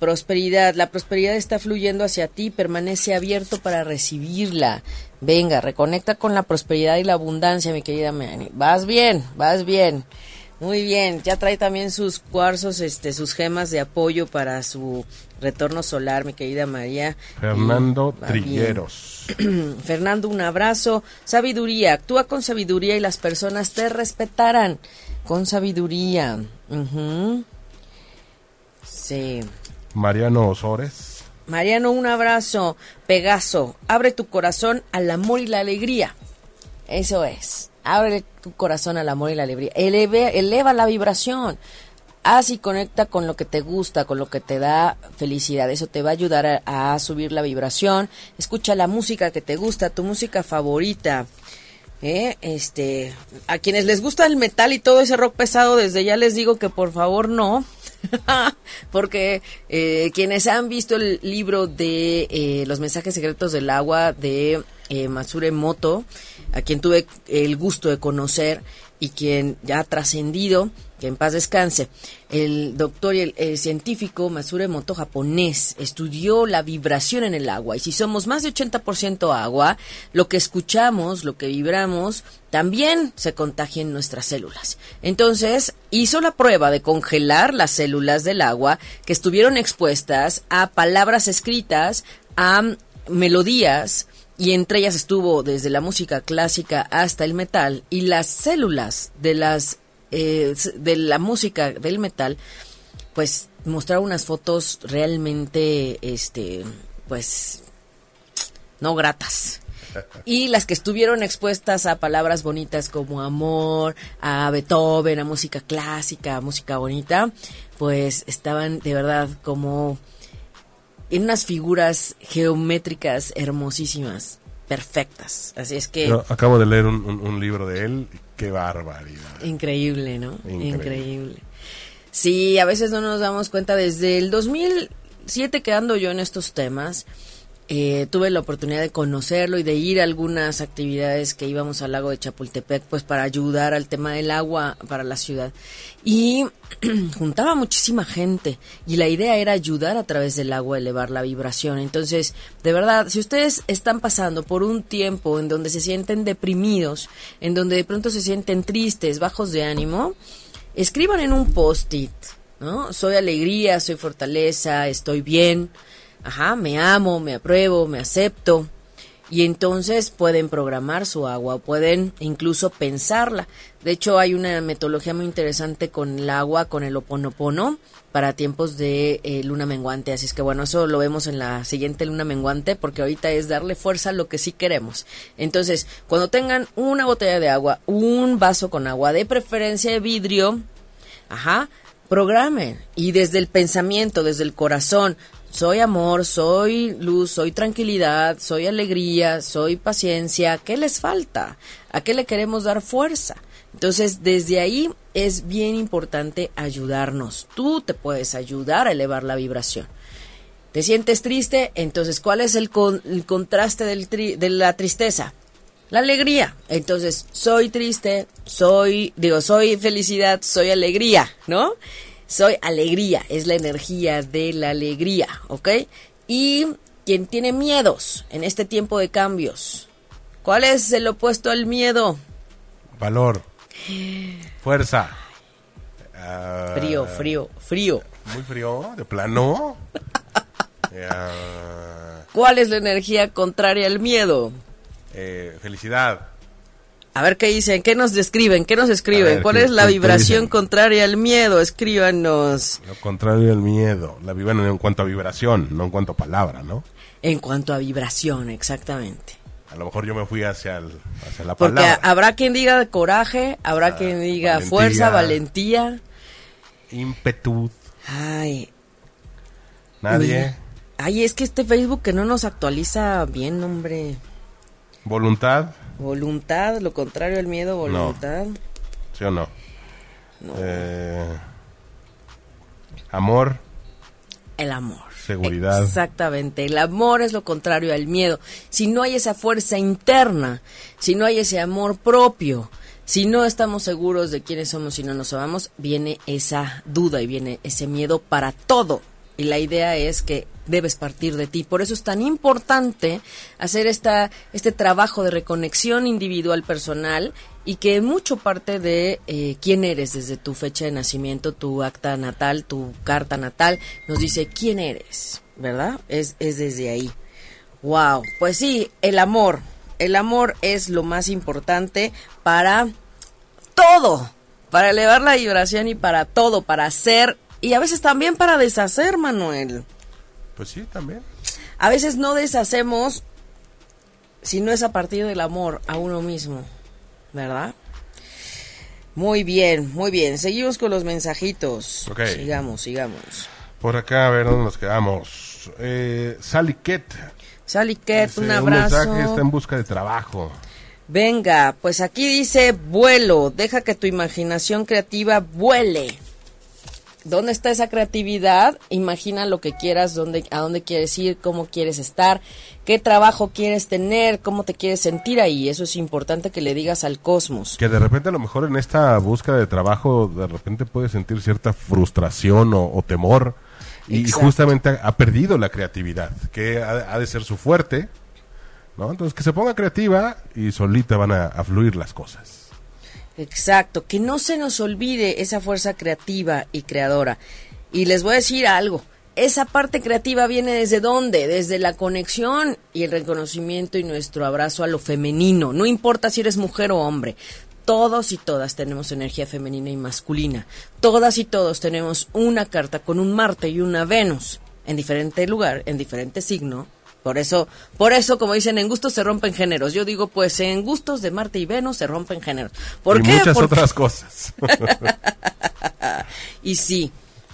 Prosperidad, la prosperidad está fluyendo hacia ti, permanece abierto para recibirla. Venga, reconecta con la prosperidad y la abundancia, mi querida María. Vas bien, vas bien. Muy bien, ya trae también sus cuarzos, este, sus gemas de apoyo para su retorno solar, mi querida María. Fernando Trilleros. Fernando, un abrazo. Sabiduría, actúa con sabiduría y las personas te respetarán. Con sabiduría. Sí. Mariano Osores. Mariano, un abrazo. Pegaso, abre tu corazón al amor y la alegría. Eso es. Abre tu corazón al amor y la alegría. eleva la vibración. Haz y conecta con lo que te gusta, con lo que te da felicidad. Eso te va a ayudar a subir la vibración. Escucha la música que te gusta, tu música favorita. ¿Eh? Este, a quienes les gusta el metal y todo ese rock pesado, desde ya les digo que por favor no, porque eh, quienes han visto el libro de eh, Los mensajes secretos del agua de eh, Matsure Moto, a quien tuve el gusto de conocer y quien ya ha trascendido, que en paz descanse. El doctor y el, científico Matsure Moto japonés estudió la vibración en el agua y si somos más de 80% agua, lo que escuchamos, lo que vibramos, también se contagia en nuestras células. Entonces, hizo la prueba de congelar las células del agua que estuvieron expuestas a palabras escritas, a melodías, y entre ellas estuvo desde la música clásica hasta el metal y las células de las eh, de la música del metal pues mostraron unas fotos realmente este pues no gratas. Y las que estuvieron expuestas a palabras bonitas como amor, a Beethoven, a música clásica, a música bonita, pues estaban de verdad como en unas figuras geométricas hermosísimas, perfectas. Así es que... acabo de leer un, libro de él, qué barbaridad. Increíble, ¿no? Increíble. Sí, a veces no nos damos cuenta desde el 2007 quedando yo en estos temas. Eh, tuve la oportunidad de conocerlo y de ir a algunas actividades que íbamos al lago de Chapultepec, pues para ayudar al tema del agua para la ciudad. Y juntaba muchísima gente y la idea era ayudar a través del agua a elevar la vibración. Entonces, de verdad, si ustedes están pasando por un tiempo en donde se sienten deprimidos, en donde de pronto se sienten tristes, bajos de ánimo, escriban en un post-it, ¿no? Soy alegría, soy fortaleza, estoy bien ajá, me amo, me apruebo, me acepto. Y entonces pueden programar su agua, pueden incluso pensarla. De hecho, hay una metodología muy interesante con el agua, con el oponopono, para tiempos de eh, luna menguante. Así es que bueno, eso lo vemos en la siguiente luna menguante, porque ahorita es darle fuerza a lo que sí queremos. Entonces, cuando tengan una botella de agua, un vaso con agua, de preferencia de vidrio, ajá, programen. Y desde el pensamiento, desde el corazón, soy amor, soy luz, soy tranquilidad, soy alegría, soy paciencia. ¿Qué les falta? ¿A qué le queremos dar fuerza? Entonces, desde ahí es bien importante ayudarnos. Tú te puedes ayudar a elevar la vibración. ¿Te sientes triste? Entonces, ¿cuál es el, contraste del de la tristeza? la alegría. Entonces, soy triste, soy, digo, soy felicidad, soy alegría, ¿no? Soy alegría, es la energía de la alegría, ¿ok? Y quien tiene miedos en este tiempo de cambios, ¿cuál es el opuesto al miedo? Valor. Fuerza. Ah, Frío, frío, frío. Muy frío, de plano. Ah, ¿Cuál es la energía contraria al miedo? eh, felicidad. A ver qué dicen, qué nos describen, qué nos escriben. ver, ¿Cuál ¿qué- es la vibración contraria al miedo? Escríbanos. Lo contrario al miedo. La vivan en cuanto a vibración, no en cuanto a palabra, ¿no? En cuanto a vibración, exactamente. A lo mejor yo me fui hacia, el- hacia la Porque palabra. habrá quien diga coraje, habrá quien diga valentía. fuerza, valentía. Ímpetu. Ay, Nadie. ay, es que este Facebook que no nos actualiza bien, hombre. Voluntad. Voluntad, lo contrario al miedo, voluntad. ¿Sí o no? Eh, amor. El amor. Seguridad. Exactamente. El amor es lo contrario al miedo. Si no hay esa fuerza interna, si no hay ese amor propio, si no estamos seguros de quiénes somos y no nos amamos, viene esa duda y viene ese miedo para todo. Y la idea es que debes partir de ti. Por eso es tan importante hacer esta, este trabajo de reconexión individual personal y que mucho parte de eh, quién eres desde tu fecha de nacimiento, tu acta natal, tu carta natal, nos dice quién eres, ¿verdad? Es, es desde ahí. Wow, pues sí, el amor. El amor es lo más importante para todo, para elevar la vibración y para todo, para hacer y a veces también para deshacer, Manuel. Pues sí, también. A veces no deshacemos si no es a partir del amor a uno mismo, ¿verdad? Muy bien, muy bien. Seguimos con los mensajitos. Sigamos, sigamos. Por acá, a ver dónde nos quedamos. Eh, Sally Ket. Sally Ket, Dice, un abrazo. mensaje, está en busca de trabajo. Venga, pues aquí dice vuelo, deja que tu imaginación creativa vuele. ¿Dónde está esa creatividad? Imagina lo que quieras, dónde, a dónde quieres ir, cómo quieres estar, qué trabajo quieres tener, cómo te quieres sentir ahí. Eso es importante que le digas al cosmos. Que de repente a lo mejor en esta búsqueda de trabajo de repente puede sentir cierta frustración o, o temor y Exacto. justamente ha, ha perdido la creatividad, que ha, ha de ser su fuerte, ¿no? Entonces que se ponga creativa y solita van a, a fluir las cosas. Exacto, que no se nos olvide esa fuerza creativa y creadora. Y les voy a decir algo, esa parte creativa viene desde dónde? Desde la conexión y el reconocimiento y nuestro abrazo a lo femenino. No importa si eres mujer o hombre. Todos y todas tenemos energía femenina y masculina. Todas y todos tenemos una carta con un Marte y una Venus en diferente lugar, en diferente signo. Por eso, por eso, como dicen, en gustos se rompen géneros. Yo digo, pues en gustos de Marte y Venus se rompen géneros. ¿Por y qué? muchas Porque- otras cosas. y sí,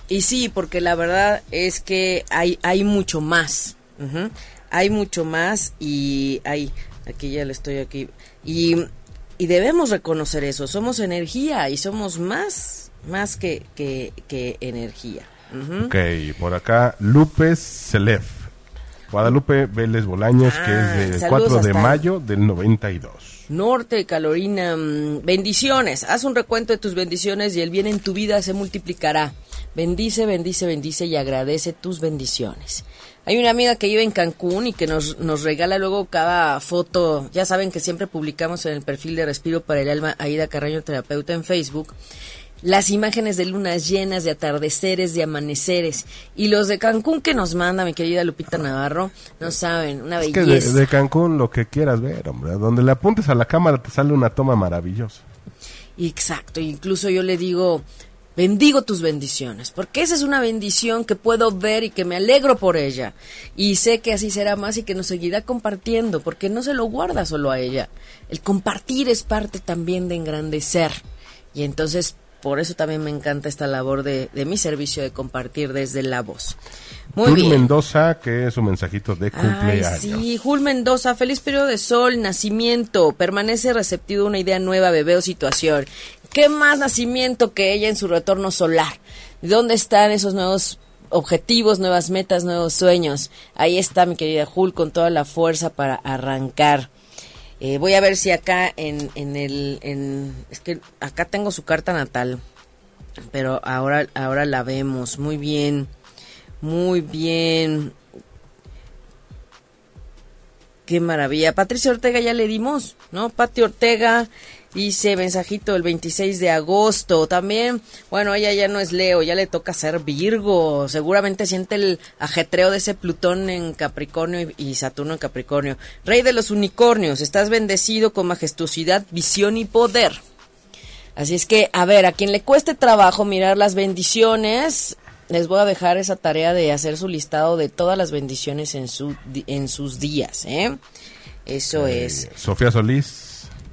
y sí, porque la verdad es que hay, hay mucho más. Hay mucho más y hay, aquí ya le estoy aquí. Y, y debemos reconocer eso. Somos energía y somos más, más que, que, que energía. Ujú. ok, por acá Lupes Celef. Guadalupe Vélez Bolaños, Ah, que es del saludos 4 de mayo del 92. Norte, Carolina, mm, bendiciones. Haz un recuento de tus bendiciones y el bien en tu vida se multiplicará. Bendice, bendice, bendice y agradece tus bendiciones. Hay una amiga que vive en Cancún y que nos, nos regala luego cada foto. Ya saben que siempre publicamos en el perfil de Respiro para el Alma, Aida Carreño Terapeuta en Facebook, las imágenes de lunas llenas, de atardeceres, de amaneceres. Y los de Cancún que nos manda mi querida Lupita Navarro, no saben, una Es que belleza. de, de Cancún lo que quieras ver, hombre. Donde le apuntes a la cámara te sale una toma maravillosa. Exacto, incluso yo le digo, bendigo tus bendiciones, porque esa es una bendición que puedo ver y que me alegro por ella. Y sé que así será más y que nos seguirá compartiendo, porque no se lo guarda solo a ella. El compartir es parte también de engrandecer. Y entonces, por eso también me encanta esta labor de, de mi servicio de compartir desde la voz. Muy bien. Mendoza, que es un mensajito de Ay, cumpleaños. sí, Jul Mendoza, feliz periodo de sol, nacimiento, permanece receptivo a una idea nueva, bebé o situación. ¿Qué más nacimiento que ella en su retorno solar? ¿Dónde están esos nuevos objetivos, nuevas metas, nuevos sueños? Ahí está mi querida Jul con toda la fuerza para arrancar. Eh, voy a ver si acá en, en el... En, es que acá tengo su carta natal, pero ahora, ahora la vemos. Muy bien, muy bien. Qué maravilla. Patricia Ortega ya le dimos, ¿no? Pati Ortega dice mensajito el 26 de agosto. También, bueno, ella ya no es Leo, ya le toca ser Virgo. Seguramente siente el ajetreo de ese Plutón en Capricornio y, Saturno en Capricornio. Rey de los unicornios, estás bendecido con majestuosidad, visión y poder. Así es que, a ver, a quien le cueste trabajo mirar las bendiciones, les voy a dejar esa tarea de hacer su listado de todas las bendiciones en, su, en sus días, ¿eh? Eso Eh, es. Sofía Solís.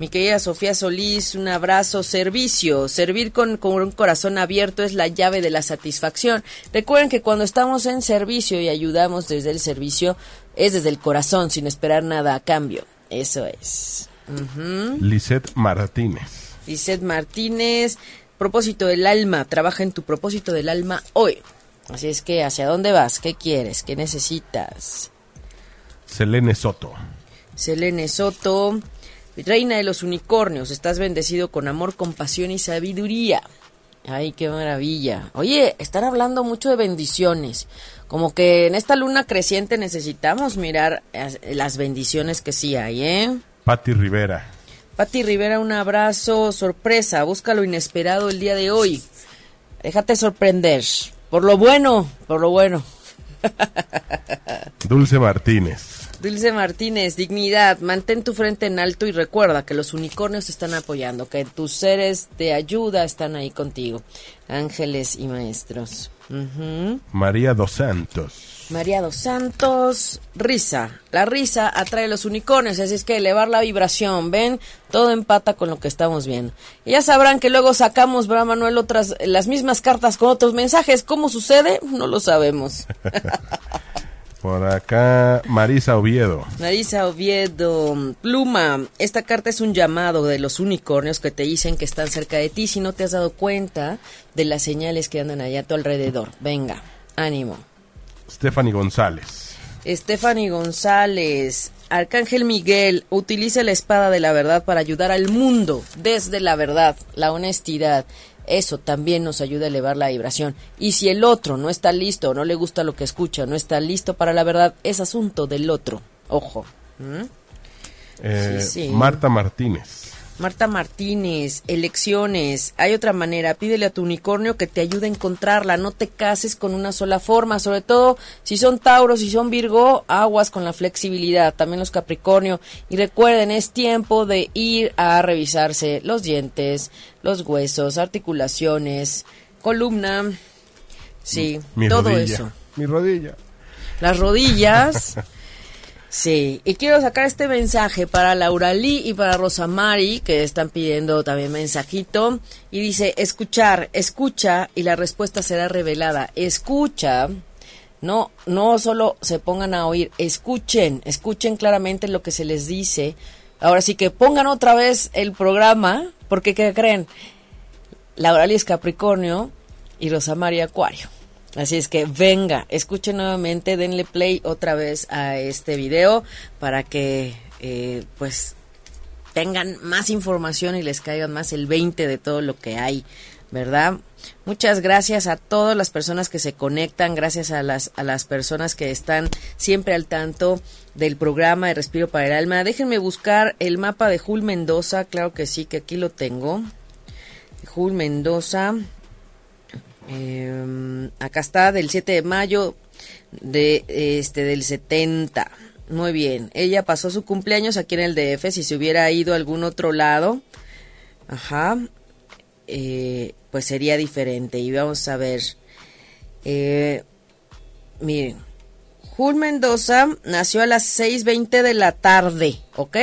Mi querida Sofía Solís, un abrazo. Servicio. Servir con, con un corazón abierto es la llave de la satisfacción. Recuerden que cuando estamos en servicio y ayudamos desde el servicio, es desde el corazón, sin esperar nada a cambio. Eso es. Lisette Martínez. Lizeth Martínez, propósito del alma, trabaja en tu propósito del alma hoy. Así es que, ¿hacia dónde vas? ¿Qué quieres? ¿Qué necesitas? Selene Soto. Selene Soto, reina de los unicornios, estás bendecido con amor, compasión y sabiduría. Ay, qué maravilla. Oye, están hablando mucho de bendiciones. Como que en esta luna creciente necesitamos mirar las bendiciones que sí hay, ¿eh? Patti Rivera. Pati Rivera, un abrazo, sorpresa, busca lo inesperado el día de hoy. Déjate sorprender. Por lo bueno, por lo bueno. Dulce Martínez. Dulce Martínez, dignidad, mantén tu frente en alto y recuerda que los unicornios te están apoyando, que tus seres de ayuda están ahí contigo, ángeles y maestros. María Dos Santos. María dos Santos, risa. La risa atrae a los unicornios, así es que elevar la vibración, ven, todo empata con lo que estamos viendo. Y ya sabrán que luego sacamos, ¿verdad, Manuel? Otras, las mismas cartas con otros mensajes. ¿Cómo sucede? No lo sabemos. Por acá, Marisa Oviedo. Marisa Oviedo, pluma. Esta carta es un llamado de los unicornios que te dicen que están cerca de ti si no te has dado cuenta de las señales que andan allá a tu alrededor. Venga, ánimo. Stephanie González. Stephanie González, Arcángel Miguel, utiliza la espada de la verdad para ayudar al mundo desde la verdad, la honestidad. Eso también nos ayuda a elevar la vibración. Y si el otro no está listo, o no le gusta lo que escucha, no está listo para la verdad, es asunto del otro. Ojo. ¿Mm? Eh, Sí, sí. Marta Martínez. Marta Martínez, elecciones. Hay otra manera. Pídele a tu unicornio que te ayude a encontrarla. No te cases con una sola forma. Sobre todo si son Tauros, si son Virgo, aguas con la flexibilidad. También los Capricornio. Y recuerden, es tiempo de ir a revisarse los dientes, los huesos, articulaciones, columna. Sí, Mi todo rodilla. eso Mi rodilla. las rodillas. Sí, y quiero sacar este mensaje para Laura Lee y para Rosa Mari, que están pidiendo también mensajito. Y dice, escuchar, escucha y la respuesta será revelada. Escucha, no, no solo se pongan a oír, escuchen, escuchen claramente lo que se les dice. Ahora sí que pongan otra vez el programa, porque ¿qué creen? Laura Lee es Capricornio y Rosa María Acuario. Así es que venga, escuchen nuevamente, denle play otra vez a este video para que eh, pues tengan más información y les caigan más el 20 de todo lo que hay, ¿verdad? Muchas gracias a todas las personas que se conectan, gracias a las, a las personas que están siempre al tanto del programa de Respiro para el Alma. Déjenme buscar el mapa de Jul Mendoza, claro que sí, que aquí lo tengo. Jul Mendoza. Eh, acá está, del 7 de mayo de este del 70. Muy bien. Ella pasó su cumpleaños aquí en el DF. Si se hubiera ido a algún otro lado, ajá, eh, pues sería diferente. Y vamos a ver. Eh, miren, Jul Mendoza nació a las 6:20 de la tarde, ¿ok?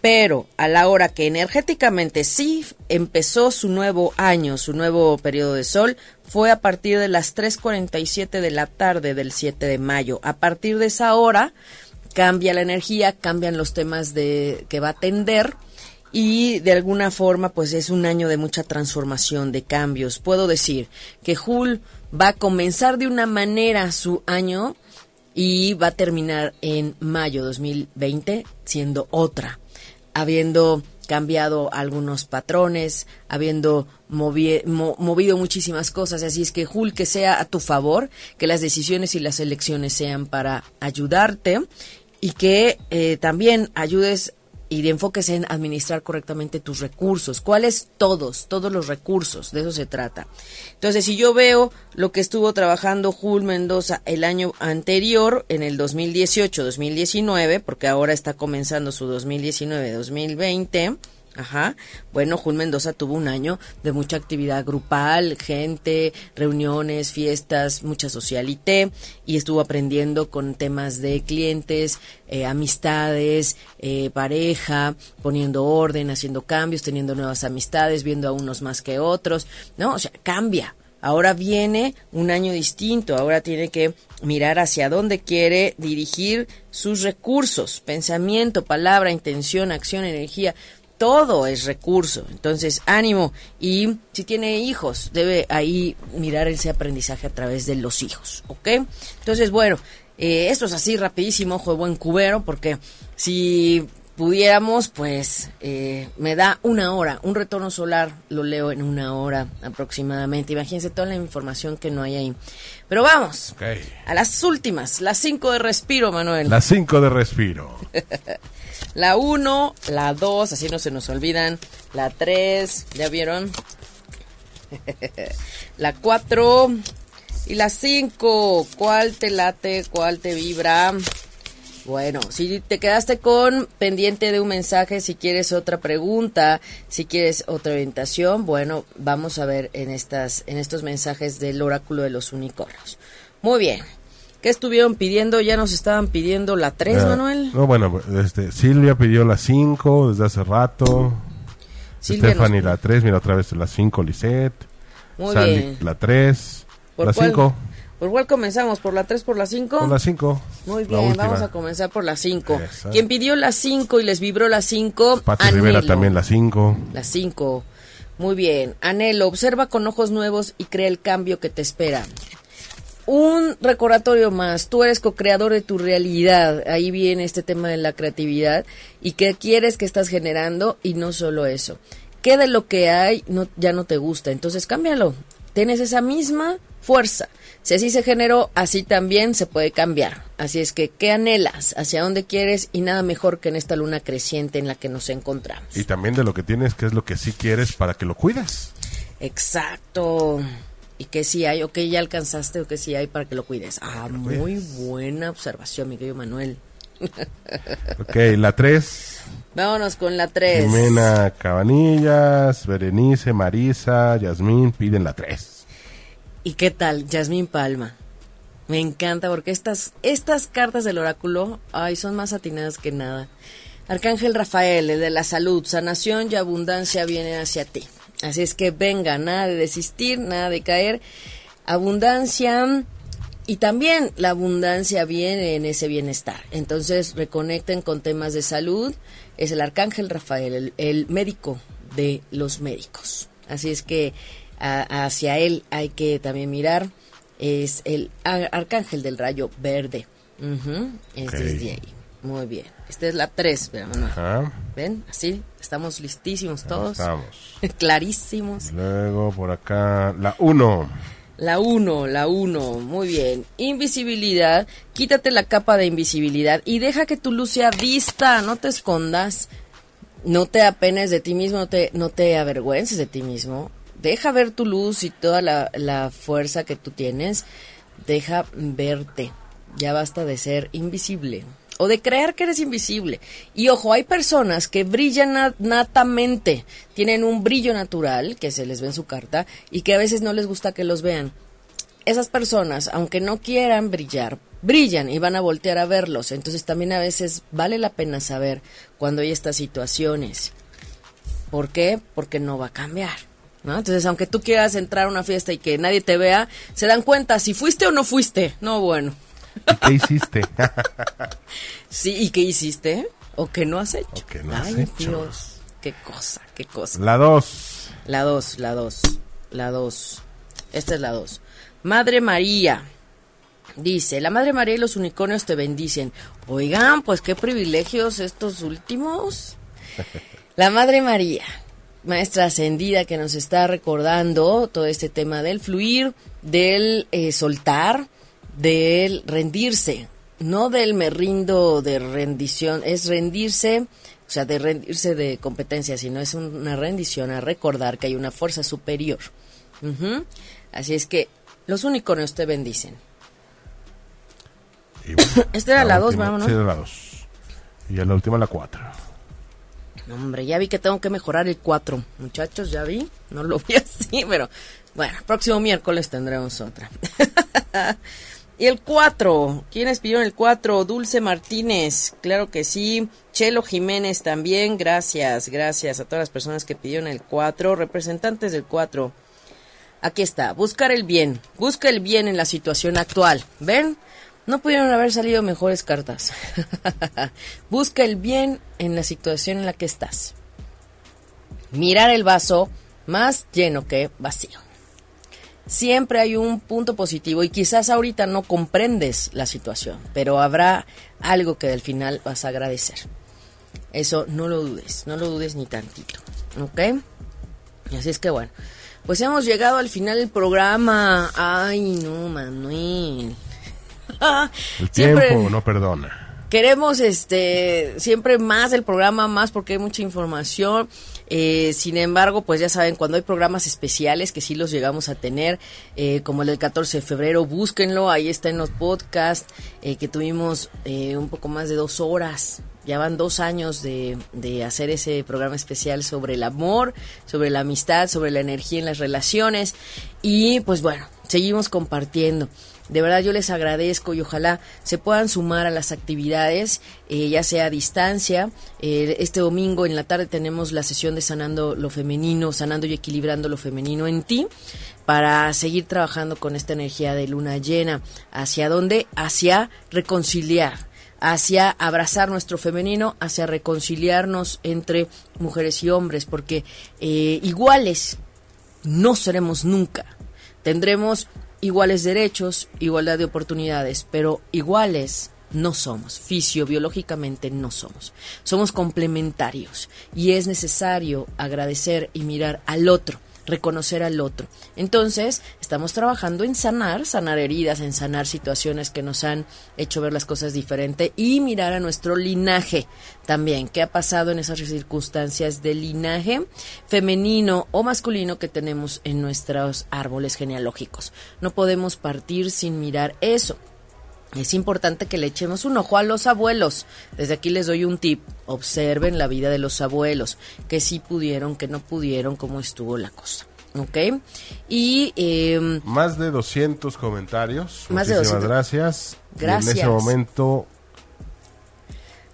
Pero a la hora que energéticamente sí empezó su nuevo año, su nuevo periodo de sol, fue a partir de las 3.47 de la tarde del 7 de mayo. A partir de esa hora cambia la energía, cambian los temas de que va a atender y de alguna forma pues es un año de mucha transformación, de cambios. Puedo decir que Jul va a comenzar de una manera su año y va a terminar en mayo 2020 siendo otra, habiendo cambiado algunos patrones, habiendo movido muchísimas cosas. Así es que, Jul, que sea a tu favor, que las decisiones y las elecciones sean para ayudarte y que eh, también ayudes y de enfoques en administrar correctamente tus recursos. ¿Cuáles? Todos, todos los recursos, de eso se trata. Entonces, si yo veo lo que estuvo trabajando Jul Mendoza el año anterior, en el 2018-2019, porque ahora está comenzando su 2019-2020, Ajá. Bueno, Jun Mendoza tuvo un año de mucha actividad grupal, gente, reuniones, fiestas, mucha socialité y estuvo aprendiendo con temas de clientes, eh, amistades, eh, pareja, poniendo orden, haciendo cambios, teniendo nuevas amistades, viendo a unos más que otros, ¿no? O sea, cambia. Ahora viene un año distinto, ahora tiene que mirar hacia dónde quiere dirigir sus recursos, pensamiento, palabra, intención, acción, energía todo es recurso. Entonces, ánimo. Y si tiene hijos, debe ahí mirar ese aprendizaje a través de los hijos. ¿Ok? Entonces, bueno, eh, esto es así rapidísimo, ojo de buen cubero, porque si pudiéramos, pues eh, me da una hora. Un retorno solar lo leo en una hora aproximadamente. Imagínense toda la información que no hay ahí. Pero vamos a las últimas, las cinco de respiro, Manuel. Las cinco de respiro. La 1, la 2, así no se nos olvidan. La 3, ¿ya vieron? la 4 y la 5. ¿Cuál te late? ¿Cuál te vibra? Bueno, si te quedaste con pendiente de un mensaje, si quieres otra pregunta, si quieres otra orientación, bueno, vamos a ver en estas en estos mensajes del oráculo de los unicornios. Muy bien. ¿Qué estuvieron pidiendo? Ya nos estaban pidiendo la 3, Manuel. No, bueno, este, Silvia pidió la 5 desde hace rato. Silvia Stephanie la 3, mira otra vez la 5, Lisette. Muy bien. la 3, la 5. ¿Por cuál comenzamos? ¿Por la 3, por la 5? Por la 5. Muy bien, vamos a comenzar por la 5. Quien pidió la 5 y les vibró la 5, Pati Rivera también la 5. La 5. Muy bien. Anhelo, observa con ojos nuevos y crea el cambio que te espera un recordatorio más, tú eres co-creador de tu realidad, ahí viene este tema de la creatividad y qué quieres que estás generando y no solo eso. ¿Qué de lo que hay no, ya no te gusta? Entonces cámbialo, tienes esa misma fuerza. Si así se generó, así también se puede cambiar. Así es que, ¿qué anhelas? ¿Hacia dónde quieres? Y nada mejor que en esta luna creciente en la que nos encontramos. Y también de lo que tienes, qué es lo que sí quieres para que lo cuides. Exacto y que si hay o que ya alcanzaste o que si hay para que lo cuides. Ah, muy buena observación, mi querido Manuel. ok, la 3. Vámonos con la 3. Jimena Cabanillas, Berenice, Marisa, Yasmín piden la 3. ¿Y qué tal, Yasmín Palma? Me encanta porque estas, estas cartas del oráculo ay, son más atinadas que nada. Arcángel Rafael, el de la salud, sanación y abundancia vienen hacia ti. Así es que venga, nada de desistir, nada de caer. Abundancia y también la abundancia viene en ese bienestar. Entonces reconecten con temas de salud. Es el arcángel Rafael, el, médico de los médicos. Así es que hacia él hay que también mirar. Es el arcángel del rayo verde. Es desde ahí. Muy bien. Esta es la 3, ¿ven? Así, estamos listísimos todos. Estamos. Clarísimos. Luego por acá, la 1. La 1, la 1, muy bien. Invisibilidad, quítate la capa de invisibilidad y deja que tu luz sea vista, no te escondas, no te apenes de ti mismo, no te, no te avergüences de ti mismo. Deja ver tu luz y toda la, la fuerza que tú tienes, deja verte. Ya basta de ser invisible o de creer que eres invisible. Y ojo, hay personas que brillan natamente, tienen un brillo natural que se les ve en su carta y que a veces no les gusta que los vean. Esas personas, aunque no quieran brillar, brillan y van a voltear a verlos. Entonces también a veces vale la pena saber cuando hay estas situaciones. ¿Por qué? Porque no va a cambiar. ¿no? Entonces, aunque tú quieras entrar a una fiesta y que nadie te vea, se dan cuenta si fuiste o no fuiste. No, bueno. Qué hiciste? sí, ¿y qué hiciste? ¿O qué no has hecho? no Ay, Dios, qué cosa, qué cosa. La dos. La dos, la dos, la dos. Esta es la dos. Madre María. Dice, la Madre María y los unicornios te bendicen. Oigan, pues qué privilegios estos últimos. La Madre María, maestra ascendida que nos está recordando todo este tema del fluir, del eh, soltar, del rendirse, no del me rindo de rendición, es rendirse, o sea, de rendirse de competencia, sino es una rendición a recordar que hay una fuerza superior. Ujú. Así es que los unicornios te bendicen. Bueno, Esta era la dos, última- vámonos. Sí, era la dos. Y a la última la cuatro. No, Hombre, ya vi que tengo que mejorar el 4. Muchachos, ya vi. No lo vi así, pero bueno, próximo miércoles tendremos otra. y el 4. ¿Quiénes pidieron el 4? Dulce Martínez. Claro que sí. Chelo Jiménez también. Gracias, gracias a todas las personas que pidieron el 4. Representantes del 4. Aquí está. Buscar el bien. Busca el bien en la situación actual. ¿Ven? No pudieron haber salido mejores cartas. Busca el bien en la situación en la que estás. Mirar el vaso más lleno que vacío. Siempre hay un punto positivo y quizás ahorita no comprendes la situación, pero habrá algo que al final vas a agradecer. Eso no lo dudes, no lo dudes ni tantito. ¿Ok? Así es que bueno, pues hemos llegado al final del programa. Ay, no, Manuel. El Siempre- tiempo no perdona. Queremos este siempre más del programa, más porque hay mucha información. Eh, sin embargo, pues ya saben, cuando hay programas especiales que sí los llegamos a tener, eh, como el del 14 de febrero, búsquenlo, ahí está en los podcasts, eh, que tuvimos eh, un poco más de dos horas. Ya van dos años de, de hacer ese programa especial sobre el amor, sobre la amistad, sobre la energía en las relaciones. Y pues bueno, seguimos compartiendo. De verdad yo les agradezco y ojalá se puedan sumar a las actividades, eh, ya sea a distancia. Eh, este domingo en la tarde tenemos la sesión de Sanando lo Femenino, Sanando y Equilibrando lo Femenino en ti, para seguir trabajando con esta energía de luna llena. ¿Hacia dónde? Hacia reconciliar hacia abrazar nuestro femenino, hacia reconciliarnos entre mujeres y hombres, porque eh, iguales no seremos nunca. Tendremos iguales derechos, igualdad de oportunidades, pero iguales no somos, fisiobiológicamente no somos. Somos complementarios y es necesario agradecer y mirar al otro reconocer al otro. Entonces, estamos trabajando en sanar, sanar heridas, en sanar situaciones que nos han hecho ver las cosas diferente y mirar a nuestro linaje también, qué ha pasado en esas circunstancias de linaje femenino o masculino que tenemos en nuestros árboles genealógicos. No podemos partir sin mirar eso. Es importante que le echemos un ojo a los abuelos. Desde aquí les doy un tip. Observen la vida de los abuelos. Que sí pudieron, que no pudieron, cómo estuvo la cosa. ¿Ok? Y eh, Más de 200 comentarios. Más de Muchísimas 200. gracias. Y Gracias. en ese momento,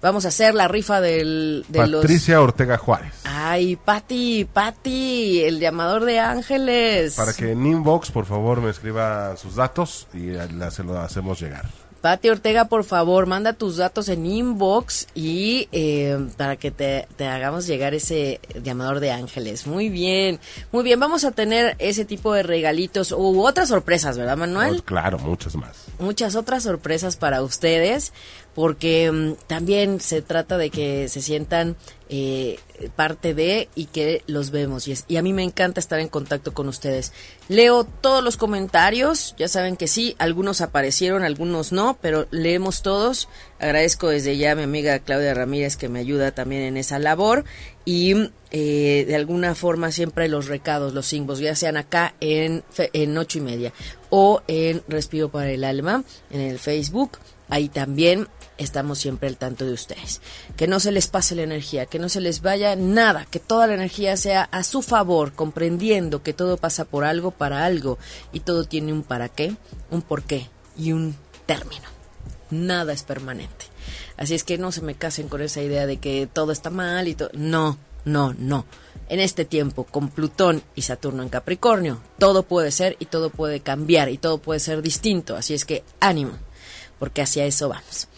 vamos a hacer la rifa del, de los... Patricia Ortega Juárez. Ay, Pati, Pati, el llamador de ángeles. Para que en inbox, por favor, me escriba sus datos y la- se lo hacemos llegar. Pati Ortega, por favor, manda tus datos en inbox y eh, para que te, te hagamos llegar ese llamador de ángeles. Muy bien, muy bien. Vamos a tener ese tipo de regalitos u otras sorpresas, ¿verdad, Manuel? Claro, muchas más. muchas otras sorpresas para ustedes, porque mm, también se trata de que se sientan eh, parte de y que los vemos. Y, a mí me encanta estar en contacto con ustedes. Leo todos los comentarios, ya saben que sí, algunos aparecieron, algunos no, pero leemos todos. Agradezco desde ya a mi amiga Claudia Ramírez que me ayuda también en esa labor. Y eh, de alguna forma siempre los recados, los símbolos, ya sean acá en, en ocho y media o en Respiro para el Alma en el Facebook. Ahí también estamos siempre al tanto de ustedes. Que no se les pase la energía, que no se les vaya nada, que toda la energía sea a su favor, comprendiendo que todo pasa por algo, para algo, y todo tiene un para qué, un por qué y un término. Nada es permanente. Así es que no se me casen con esa idea de que todo está mal y. No, no, no. En este tiempo, con Plutón y Saturno en Capricornio, todo puede ser y todo puede cambiar y todo puede ser distinto. Así es que ánimo, porque hacia eso vamos.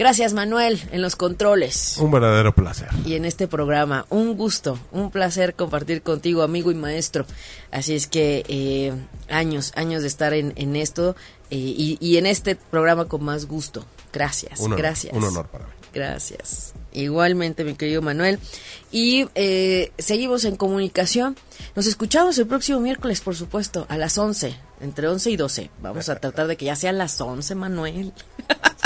Gracias Manuel en los controles Un verdadero placer. y en este programa. Un gusto, un placer compartir contigo, amigo y maestro. Así es que eh, años, años de estar en, en esto eh, y, y en este programa con más gusto. Gracias, Un honor, gracias. un honor para mí. Gracias. Igualmente, mi querido Manuel. Y eh, seguimos en comunicación. Nos escuchamos el próximo miércoles, por supuesto, a las 11, entre 11 y 12. Vamos a tratar de que ya sean las 11, Manuel.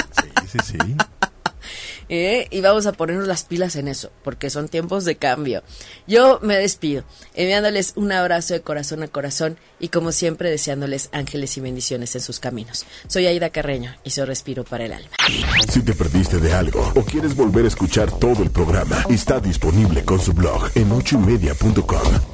Sí, sí, sí. ¿eh? y vamos a ponernos las pilas en eso, porque son tiempos de cambio. Yo me despido, enviándoles un abrazo de corazón a corazón y como siempre deseándoles ángeles y bendiciones en sus caminos. Soy Aida Carreño y soy Respiro para el Alma. Si te perdiste de algo o quieres volver a escuchar todo el programa, está disponible con su blog en ochoymedia.com.